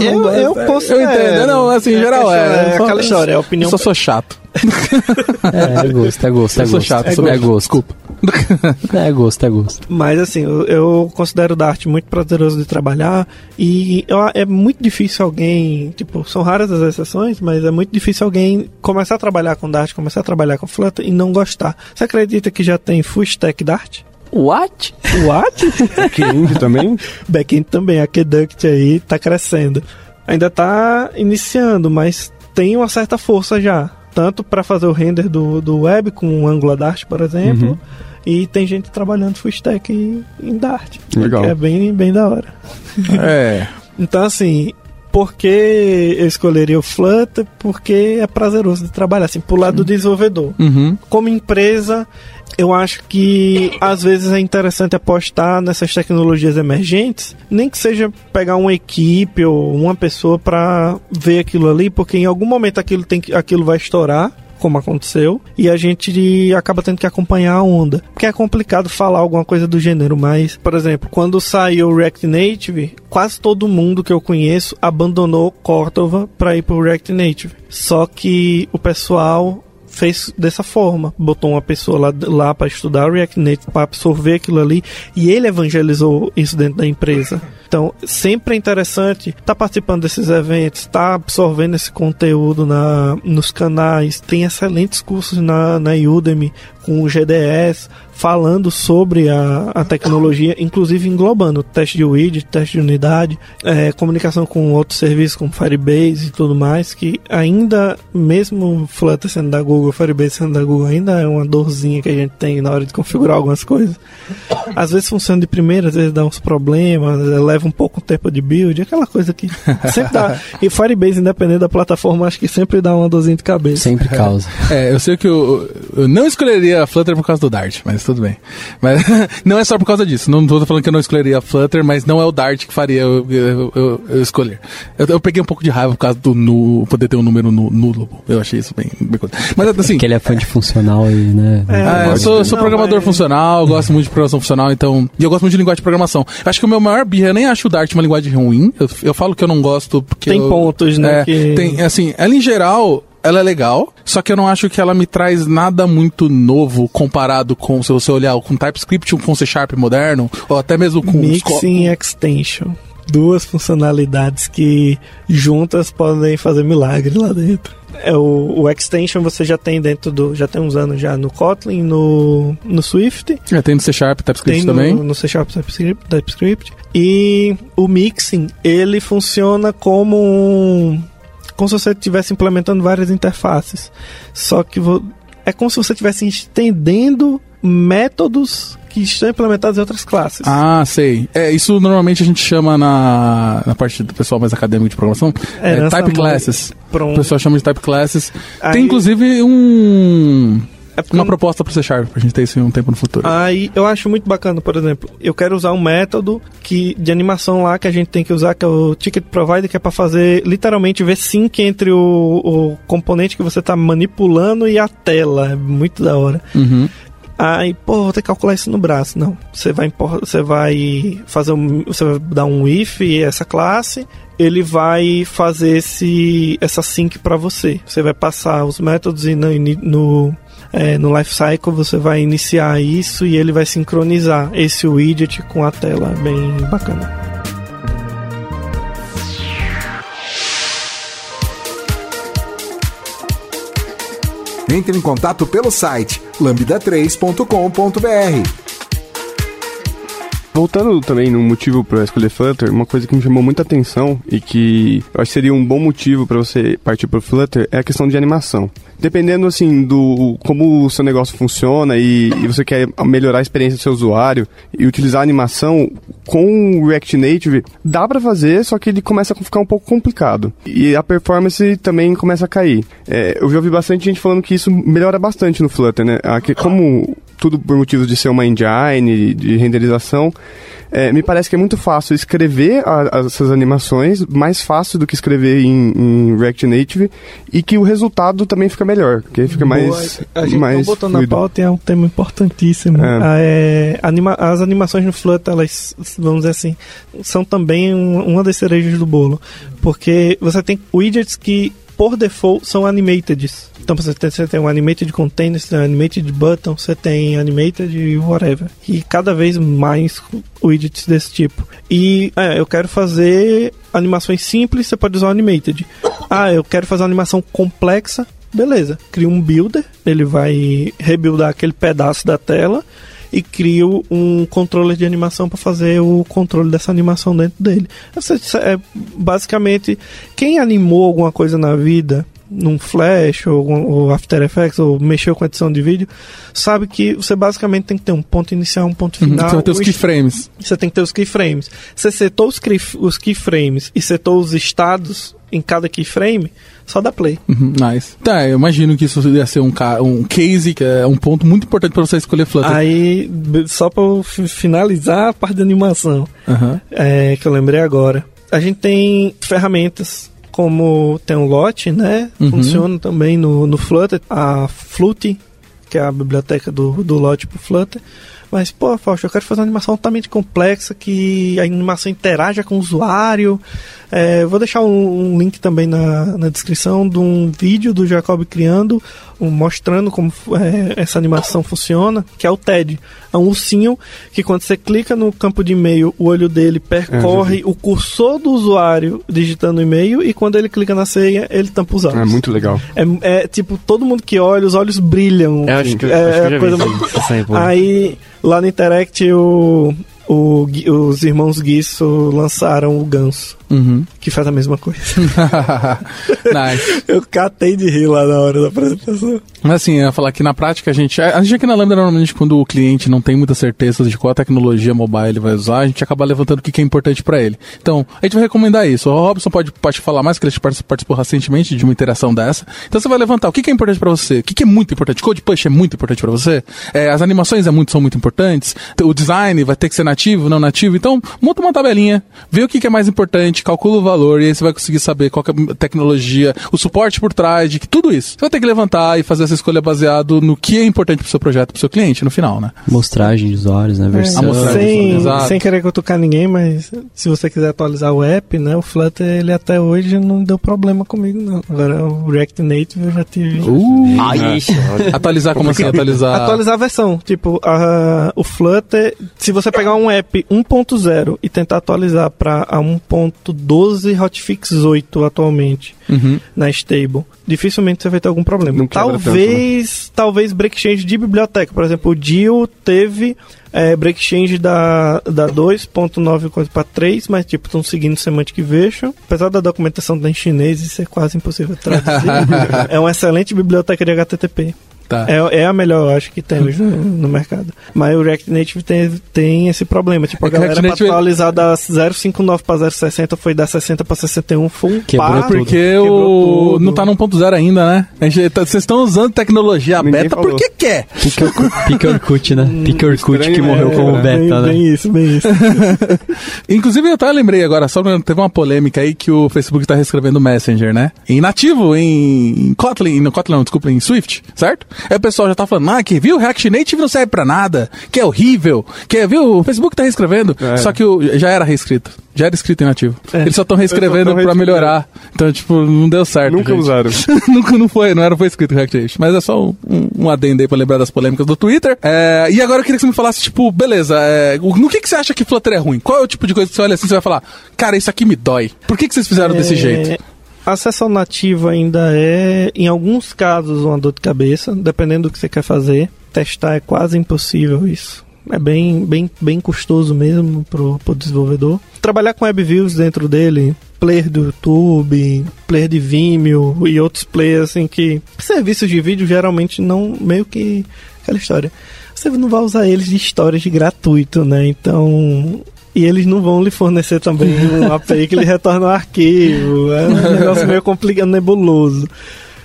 Eu, eu considero. Eu entendo, não, assim, em geral é. É Só- aquela história, é a opinião Eu só sou chato. É, é gosto, é gosto, é Eu sou gosto. chato, é, sou é gosto. Desculpa. É gosto, é gosto. Mas assim, eu, eu considero o Dart muito prazeroso de trabalhar e eu- é muito difícil alguém, tipo, são raras as exceções, mas é muito difícil alguém começar a trabalhar com Dart, começar a trabalhar com Flutter e não gostar. Você acredita que já tem Full Stack Dart? What? What? Backend também? Backend também, a Keduct aí tá crescendo. Ainda tá iniciando, mas tem uma certa força já. Tanto para fazer o render do, do web com o Angular Dart, por exemplo, e tem gente trabalhando full stack em, em Dart. Legal. Que é bem, bem da hora. É. Então, assim, por que eu escolheria o Flutter? Porque é prazeroso de trabalhar, assim, pro lado do desenvolvedor. Uhum. Como empresa, eu acho que às vezes é interessante apostar nessas tecnologias emergentes, nem que seja pegar uma equipe ou uma pessoa para ver aquilo ali, porque em algum momento aquilo, tem que, aquilo vai estourar. Como aconteceu, e a gente acaba tendo que acompanhar a onda. Porque é complicado falar alguma coisa do gênero, mas, por exemplo, quando saiu o React Native, quase todo mundo que eu conheço abandonou Cordova para ir pro React Native. Só que o pessoal fez dessa forma, botou uma pessoa lá, lá para estudar React Native, para absorver aquilo ali, e ele evangelizou isso dentro da empresa. Então, sempre é interessante estar participando desses eventos, estar absorvendo esse conteúdo na, nos canais. Tem excelentes cursos na, na Udemy com o GDS, falando sobre a, a tecnologia, inclusive englobando teste de widget, teste de unidade, é, comunicação com outros serviços como Firebase e tudo mais, que ainda, mesmo Flutter sendo da Google, Firebase sendo da Google, ainda é uma dorzinha que a gente tem na hora de configurar algumas coisas. Às vezes funciona de primeira, às vezes dá uns problemas, leva um pouco o tempo de build, aquela coisa que sempre dá. E Firebase, independente da plataforma, acho que sempre dá uma dorzinha de cabeça. Sempre causa. É, eu sei que eu, eu não escolheria a Flutter por causa do Dart, mas tudo bem. Mas não é só por causa disso. Não tô falando que eu não escolheria a Flutter, mas não é o Dart que faria eu, eu, eu, eu escolher. Eu, eu, peguei um pouco de raiva por causa do nu, poder ter um número nulo. Eu achei isso bem, bem coisa. Mas assim. Porque ele é fã de funcional e, né? É, ah, eu sou, sou programador mas... funcional, gosto muito de programação funcional, então. E eu gosto muito de linguagem de programação. Acho que o meu maior birra, eu nem acho o Dart uma linguagem ruim. Eu, eu falo que eu não gosto porque. Tem pontos, né? É, que... Tem, assim, ela em geral, ela é legal, só que eu não acho que ela me traz nada muito novo comparado com, se você olhar com TypeScript, com C Sharp moderno, ou até mesmo com... Mixing Extension. Duas funcionalidades que juntas podem fazer milagre lá dentro. É, o, o extension você já tem dentro do. Já tem uns anos já no Kotlin, no, no Swift. É, tem no C Sharp, TypeScript tem também. No, no C Sharp, TypeScript, TypeScript. E o mixing, ele funciona como um como se você estivesse implementando várias interfaces. Só que é como se você estivesse estendendo métodos que estão implementados em outras classes. Ah, sei. É, isso normalmente a gente chama na, na parte do pessoal mais acadêmico de programação, é, é type classes. Pronto. O pessoal chama de type classes. Aí... Tem inclusive um é uma proposta para C Sharp, pra gente ter isso em um tempo no futuro. Aí eu acho muito bacana, por exemplo, eu quero usar um método que, de animação lá que a gente tem que usar, que é o Ticket Provider, que é para fazer literalmente ver sync entre o, o componente que você está manipulando e a tela. É muito da hora. Uhum. Aí, pô, vou ter que calcular isso no braço. Não. Você vai, você vai fazer um. Você vai dar um if essa classe. Ele vai fazer esse, essa sync para você. Você vai passar os métodos e no, no é, no Lifecycle você vai iniciar isso e ele vai sincronizar esse widget com a tela, bem bacana. Entre em contato pelo site lambda3.com.br. Voltando também no motivo para escolher Flutter, uma coisa que me chamou muita atenção e que eu acho que seria um bom motivo para você partir para Flutter é a questão de animação. Dependendo assim do como o seu negócio funciona e, e você quer melhorar a experiência do seu usuário e utilizar a animação com o React Native, dá para fazer, só que ele começa a ficar um pouco complicado e a performance também começa a cair. É, eu já ouvi bastante gente falando que isso melhora bastante no Flutter, né? Aqui, como tudo por motivos de ser uma engine, de renderização, é, me parece que é muito fácil escrever a, essas animações, mais fácil do que escrever em, em, React Native, e que o resultado também fica melhor, que fica Boa, mais A gente mais botou na pauta é um tema importantíssimo. É. Ah, é, anima, as animações no Flutter, elas, vamos dizer assim, são também um, uma das cerejas do bolo, porque você tem widgets que por default são animated. Então você tem, você tem um animated container, você tem um animated button, você tem animated whatever. E cada vez mais widgets desse tipo. E é, eu quero fazer animações simples, você pode usar o animated. Ah, eu quero fazer uma animação complexa, beleza. Cria um builder, ele vai rebuildar aquele pedaço da tela e crio um controller de animação para fazer o controle dessa animação dentro dele. É, basicamente, quem animou alguma coisa na vida, num Flash ou, ou, After Effects ou mexeu com edição de vídeo, sabe que você basicamente tem que ter um ponto inicial, um ponto uhum, final. Uhum, você tem os keyframes. Você tem que ter os keyframes. Você setou os keyframes e setou os estados em cada keyframe, só dá play. Uhum, nice. Tá, eu imagino que isso ia ser um, um case, que é um ponto muito importante para você escolher Flutter. Aí, só para finalizar a parte de animação, uhum. é, que eu lembrei agora. A gente tem ferramentas como tem o Lot, né? Uhum. Funciona também no, no Flutter. A Flute, que é a biblioteca do, do Lot pro Flutter. Mas, pô, Fausto, eu quero fazer uma animação totalmente complexa, que a animação interaja com o usuário, É, vou deixar um, um link também na, na descrição de um vídeo do Jacob criando, um, mostrando como é, essa animação funciona, que é o TED. É um ursinho que quando você clica no campo de e-mail, o olho dele percorre o cursor do usuário digitando o e-mail e quando ele clica na senha, ele tampa os olhos. É muito legal. É, é, tipo, todo mundo que olha, os olhos brilham. Eu acho que, é, acho que eu a coisa muito-. Aí, lá no Interact, o, o os irmãos Guisso lançaram o Ganso, Uhum. que faz a mesma coisa. nice. Eu catei de rir lá na hora da apresentação. Mas assim, eu ia falar que na prática a gente. A gente aqui na Lambda, normalmente, quando o cliente não tem muita certeza de qual tecnologia mobile ele vai usar, a gente acaba levantando o que que é importante para ele. Então, a gente vai recomendar isso. O Robson pode, pode falar mais, que ele participou participou recentemente de uma interação dessa. Então você vai levantar o que que é importante para você, o que que é muito importante. Code push é muito importante para você. É, as animações é muito, são muito importantes. O design vai ter que ser nativo, não nativo. Então, monta uma tabelinha, vê o que que é mais importante, calcula o valor e aí você vai conseguir saber qual que é a tecnologia, o suporte por trás de que tudo isso. Você vai ter que levantar e fazer essa escolha baseado no que é importante pro seu projeto, pro seu cliente, no final, né? Mostragem de usuários, né? Versão. mostragem. sem, Exato. sem querer cutucar ninguém, mas se você quiser atualizar o app, né? O Flutter, ele até hoje não deu problema comigo, não. Agora, o React Native eu já tive. Ai, ixi. Atualizar como assim? Atualizar. Atualizar a versão. Tipo, a, o Flutter, se você pegar um app 1.0 e tentar atualizar para a 1.12 hotfix 8 atualmente Uhum. na stable, dificilmente você vai ter algum problema. Não quebra tanto, talvez, talvez break change de biblioteca. Por exemplo, o Dio teve é, break change da, da 2.9 para 3, mas tipo, estão seguindo Semantic Version. Apesar da documentação estar em chinês, isso é quase impossível traduzir. é uma excelente biblioteca de HTTP. Tá. É, é a melhor, eu acho, que tem hoje no, no mercado. Mas o React Native tem, tem esse problema. Tipo, a É galera React pra atualizar da 059 pra 060 foi da 60 pra 61, foi um Quebrou par, tudo. Porque quebrou o tudo. não tá no 1.0 ainda, né? Tá- Vocês estão usando tecnologia Ninguém beta falou. porque quer. Pique Orkut, né? Pique Orkut que morreu é, como bem, beta, né? bem isso, bem isso. Inclusive, eu até lembrei agora, só que teve uma polêmica aí que o Facebook tá reescrevendo o Messenger, né? Em nativo, em, em Kotlin, no Kotlin não, desculpa, em Swift, certo? Aí o pessoal já tá falando, ah, que viu, React Native não serve pra nada, que é horrível, que viu, o Facebook tá reescrevendo. É. Só que o, já era reescrito, já era escrito em nativo. É. Eles só estão reescrevendo reescrevendo. melhorar. Então, tipo, não deu certo. Nunca gente. usaram. Nunca não foi, não era foi escrito React Native. Mas é só um, um adendo aí pra lembrar das polêmicas do Twitter. É, e agora eu queria que você me falasse, tipo, beleza, é, no que, que você acha que Flutter é ruim? Qual é o tipo de coisa que você olha assim e você vai falar, cara, isso aqui me dói. Por que, que vocês fizeram desse É, jeito? A sessão nativa ainda é, em alguns casos, uma dor de cabeça, dependendo do que você quer fazer. Testar é quase impossível isso. É bem, bem, bem custoso mesmo pro, pro desenvolvedor. Trabalhar com WebViews dentro dele, player do YouTube, player de Vimeo e outros players assim que serviços de vídeo geralmente não meio que aquela história. Você não vai usar eles de storage gratuito, né? Então e eles não vão lhe fornecer também um API que lhe retorna um arquivo. É um negócio meio complicado, nebuloso.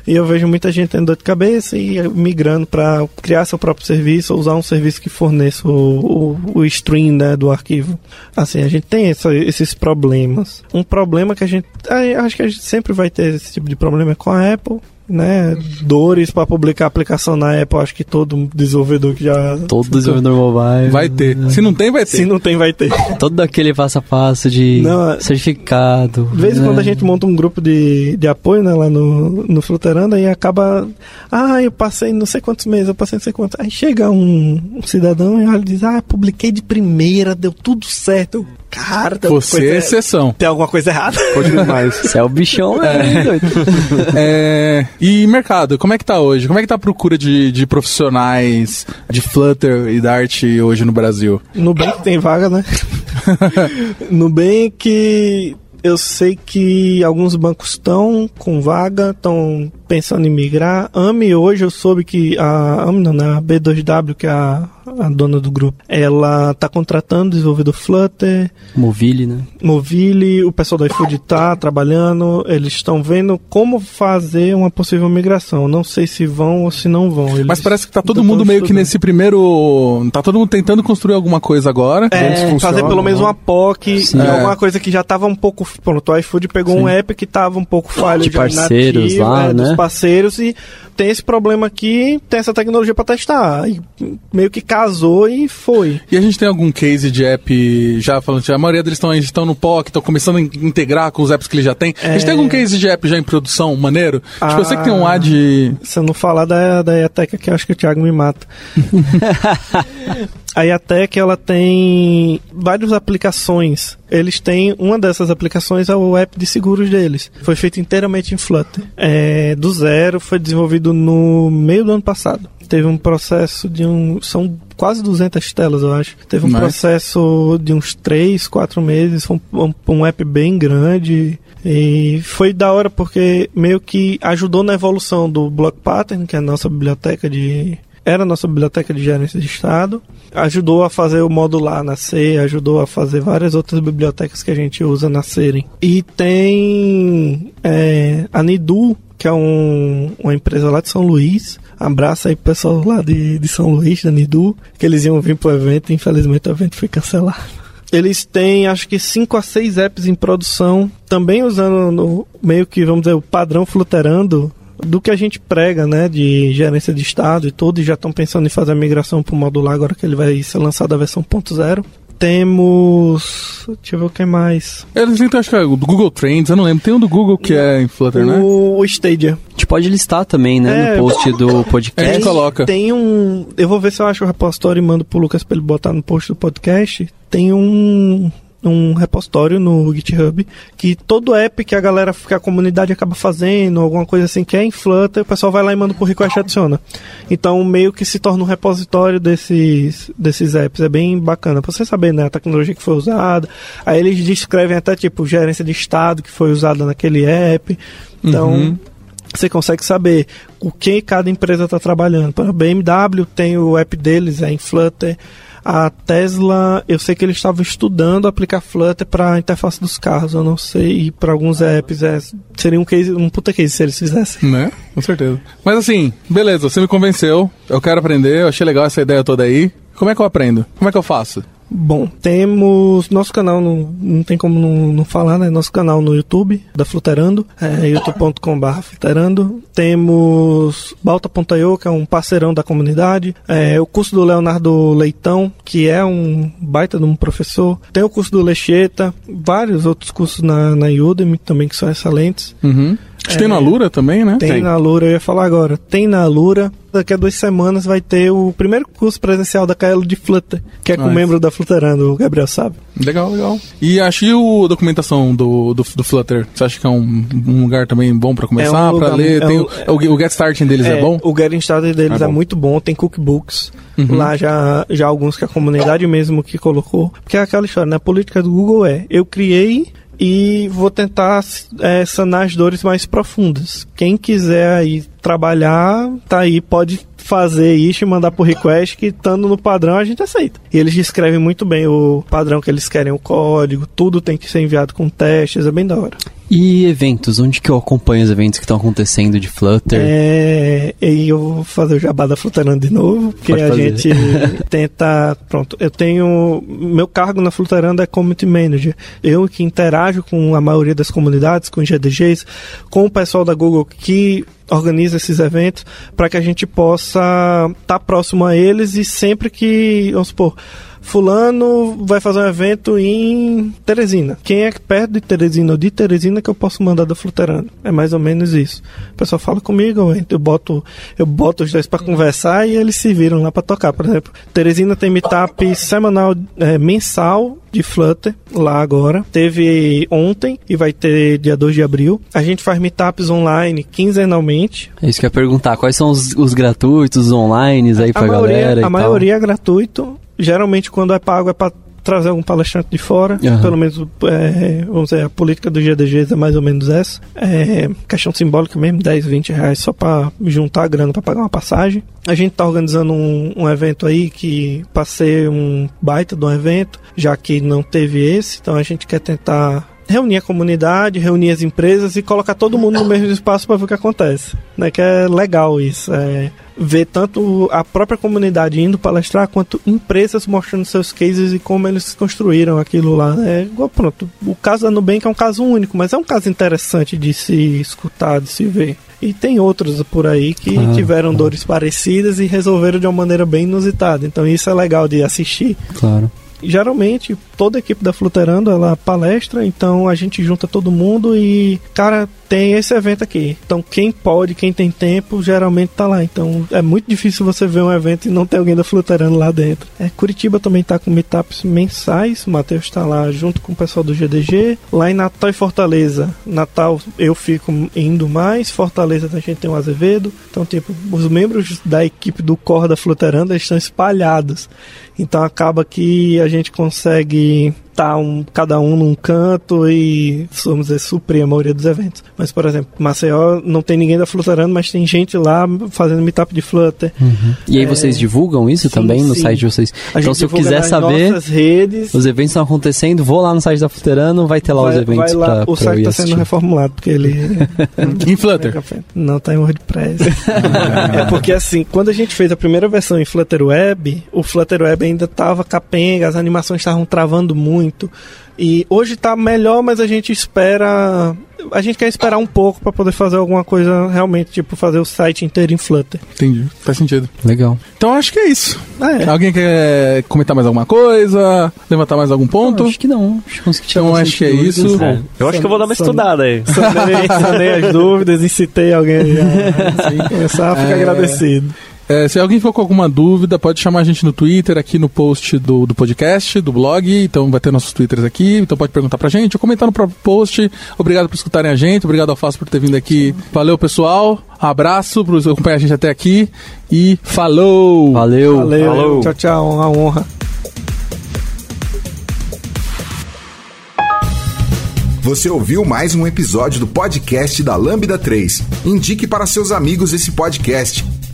E eu vejo muita gente tendo dor de cabeça e migrando para criar seu próprio serviço ou usar um serviço que forneça o, o, o stream né, do arquivo. Assim, a gente tem essa- esses problemas. Um problema que a gente. ah, Acho que a gente sempre vai ter esse tipo de problema é com a Apple. Né, dores para publicar aplicação na Apple, acho que todo desenvolvedor que já. Todo desenvolvedor mobile. Vai ter. Se não tem, vai ter. Se não tem, vai ter. Todo aquele passo a passo de Não, é- certificado. De vez em né? quando a gente monta um grupo de, de apoio, né, lá no, no Fluteranda e acaba. Ah, eu passei não sei quantos meses, eu passei não sei quantos. Aí chega um, um cidadão e olha e diz: Ah, publiquei de primeira, deu tudo certo. Eu, Alguma Você é coisa- exceção. tem alguma coisa errada. Pode demais. Você é o bichão, né? É, e mercado, como é que tá hoje? Como é que tá a procura de, de profissionais de Flutter e Dart hoje no Brasil? Nubank tem vaga, né? Nubank, eu sei que alguns bancos estão com vaga, estão pensando em migrar. AMI, hoje eu soube que a AMI, não, né? a B2W, que é a, a dona do grupo, ela está contratando desenvolvedor Flutter, Movile, né? Movile, o pessoal da iFood está trabalhando, eles estão vendo como fazer uma possível migração. Não sei se vão ou se não vão. Eles Mas parece que tá todo mundo meio que estudando. nesse primeiro. Tá todo mundo tentando construir alguma coisa agora. É, fazer pelo menos né? uma POC, Sim. é. É. alguma coisa que já estava um pouco. Pronto, o iFood pegou Sim. um app que estava um pouco falho De já parceiros nativo, lá, é, dos né? parceiros e tem esse problema aqui, tem essa tecnologia para testar. E meio que casou e foi. E a gente tem algum case de app, já falando, a maioria deles estão estão no POC, estão começando a integrar com os apps que ele já tem. A gente tem algum case de app já em produção maneiro? Ah, tipo, eu sei que tem um ad. Se eu não falar da, da aqui, eu acho que o Thiago me mata. a IATEC, ela tem várias aplicações. Eles têm, uma dessas aplicações é o app de seguros deles. Foi feito inteiramente em Flutter. É, do zero, foi desenvolvido no meio do ano passado. Teve um processo de um. São quase 200 telas, eu acho. Teve um Nice. processo de uns 3, 4 meses. Foi um, um, um app bem grande. E foi da hora porque meio que ajudou na evolução do Block Pattern, que é a nossa biblioteca de. Era a nossa biblioteca de gerência de estado. Ajudou a fazer o modular nascer, ajudou a fazer várias outras bibliotecas que a gente usa nascerem. E tem é, a Nidu, que é um, uma empresa lá de São Luís. Abraço aí pro pessoal lá de, de São Luís, da Nidu, que eles iam vir pro evento, infelizmente o evento foi cancelado. Eles têm acho que 5 a 6 apps em produção, também usando no, meio que, vamos dizer, o padrão fluterando do que a gente prega, né, de gerência de estado e tudo, e já estão pensando em fazer a migração para o modular agora que ele vai ser lançado a versão 1.0. Temos. Deixa eu ver o que mais. Eles então acho que é o do Google Trends, eu não lembro. Tem um do Google que é em Flutter, né? O, o Stadia. A gente pode listar também, né, É, no post do A podcast. gente coloca. Tem um. Eu vou ver se eu acho o repositório e mando pro Lucas pra ele botar no post do podcast. Tem um. Um repositório no GitHub que todo app que a galera, que a comunidade acaba fazendo, alguma coisa assim que é em Flutter, o pessoal vai lá e manda por request e adiciona. Então meio que se torna um repositório desses, desses apps. É bem bacana. Pra você saber, né, a tecnologia que foi usada. Aí eles descrevem até tipo gerência de estado que foi usada naquele app. Então. Uhum. Você consegue saber o que cada empresa está trabalhando. Para a BMW tem o app deles, é em Flutter. A Tesla, eu sei que eles estavam estudando aplicar Flutter para a interface dos carros. Eu não sei, e para alguns apps é, seria um, case, um puta case se eles fizessem. Né? Com certeza. Mas assim, beleza, você me convenceu. Eu quero aprender, eu achei legal essa ideia toda aí. Como é que eu aprendo? Como é que eu faço? Bom, temos nosso canal, não, não tem como não, não falar, né? Nosso canal no YouTube, da Fluterando, é youtube.com.br Fluterando. Temos Balta.io, que é um parceirão da comunidade. É, o curso do Leonardo Leitão, que é um baita de um professor. Tem o curso do Lecheta, vários outros cursos na, na Udemy também que são excelentes. Uhum. Que tem na Lura também, né? Tem, na Lura, eu ia falar agora. Tem na Lura. Daqui a duas semanas vai ter o primeiro curso presencial da KL de Flutter, que é com o Nice. membro da Flutterando, o Gabriel sabe. Legal, legal. E achei a documentação do, do, do Flutter. Você acha que é um, um lugar também bom pra começar, É um pra lugar- ler? é um- o, o, o Get Starting deles é, bom? O Getting Started deles É é, muito bom, tem cookbooks. Uhum. Lá já, já alguns que a comunidade mesmo que colocou. Porque é aquela história, né? A política do Google é, eu criei e vou tentar é, sanar as dores mais profundas. Quem quiser aí trabalhar, tá aí, pode fazer isso e mandar por request que estando no padrão a gente aceita. E eles descrevem muito bem o padrão que eles querem, o código, tudo tem que ser enviado com testes, é bem da hora. E eventos? Onde que eu acompanho os eventos que estão acontecendo de Flutter? É, e eu vou fazer o jabá da Fluterando de novo, porque Pode a fazer. gente tenta. Pronto, eu tenho. Meu cargo na Fluterando é Community Manager. Eu que interajo com a maioria das comunidades, com GDGs, com o pessoal da Google que organiza esses eventos, para que a gente possa estar próximo a eles e sempre que, vamos supor, Fulano vai fazer um evento em Teresina. Quem é perto de Teresina ou de Teresina que eu posso mandar da Fluterando? É mais ou menos isso. O pessoal fala comigo, eu boto, eu boto os dois para conversar e eles se viram lá para tocar. Por exemplo, Teresina tem meetup semanal, é, mensal de Flutter lá agora. Teve ontem e vai ter dia 2 de abril. A gente faz meetups online quinzenalmente. É isso que eu ia perguntar. Quais são os, os gratuitos, os online aí pra a maioria, galera? e a tal? maioria é gratuito. Geralmente, quando é pago, é para trazer algum palestrante de fora. Aham. Pelo menos, é, vamos dizer, a política do GDGs é mais ou menos essa. É questão simbólica mesmo, 10, 20 reais só para juntar a grana para pagar uma passagem. A gente tá organizando um, um evento aí que para ser um baita de um evento, já que não teve esse, então a gente quer tentar reunir a comunidade, reunir as empresas e colocar todo mundo no mesmo espaço para ver o que acontece. Né? Que é legal isso. É ver tanto a própria comunidade indo palestrar quanto empresas mostrando seus cases e como eles construíram aquilo lá. É igual, pronto. O caso da Nubank é um caso único, mas é um caso interessante de se escutar, de se ver. E tem outros por aí que Claro, tiveram claro. dores parecidas e resolveram de uma maneira bem inusitada. Então isso é legal de assistir. Claro. Geralmente, toda a equipe da Fluterando, ela palestra, então a gente junta todo mundo e, cara, tem esse evento aqui. Então quem pode, quem tem tempo, geralmente tá lá. Então é muito difícil você ver um evento e não ter alguém da Fluterando lá dentro. É, Curitiba também tá com meetups mensais, o Matheus tá lá junto com o pessoal do GDG. Lá em Natal e Fortaleza, Natal eu fico indo mais, Fortaleza a gente tem o Azevedo. Então, tipo, os membros da equipe do Core da Fluterando estão espalhados. Então acaba que a gente consegue estar um, cada um num canto e, vamos dizer, suprir a maioria dos eventos. Mas, por exemplo, Maceió não tem ninguém da Fluterando, mas tem gente lá fazendo meetup de Flutter. E aí É, vocês divulgam isso sim, também no sim. site de vocês? A então se eu quiser saber, redes, os eventos estão acontecendo, vou lá no site da Fluterano, vai ter lá os vai, eventos vai lá. pra, o pra site está sendo reformulado, porque ele... Em Flutter. Não, tá em WordPress. é porque assim, quando a gente fez a primeira versão em Flutter Web, o Flutter Web ainda tava capenga, as animações estavam travando muito. E hoje tá melhor, mas a gente espera. A gente quer esperar um pouco para poder fazer alguma coisa realmente, tipo fazer o site inteiro em Flutter. Entendi. Faz sentido. Legal. Então acho que é isso. Ah, é. Alguém quer comentar mais alguma coisa? Levantar mais algum ponto? Acho que não. Acho que Então, acho que é dúvidas. isso. É, eu acho que eu vou dar uma estudada aí. Sanei, sanei as dúvidas e citei alguém a começar, fica É. agradecido. É, se alguém ficou com alguma dúvida, pode chamar a gente no Twitter, aqui no post do, do podcast, do blog. Então vai ter nossos Twitters aqui. Então pode perguntar pra gente ou comentar no próprio post. Obrigado por escutarem a gente. Obrigado ao Fácil por ter vindo aqui. Valeu, pessoal. Abraço por acompanhar a gente até aqui. E falou! Valeu. Valeu, Falou. tchau, tchau, uma honra. Você ouviu mais um episódio do podcast da Lambda 3. Indique para seus amigos esse podcast.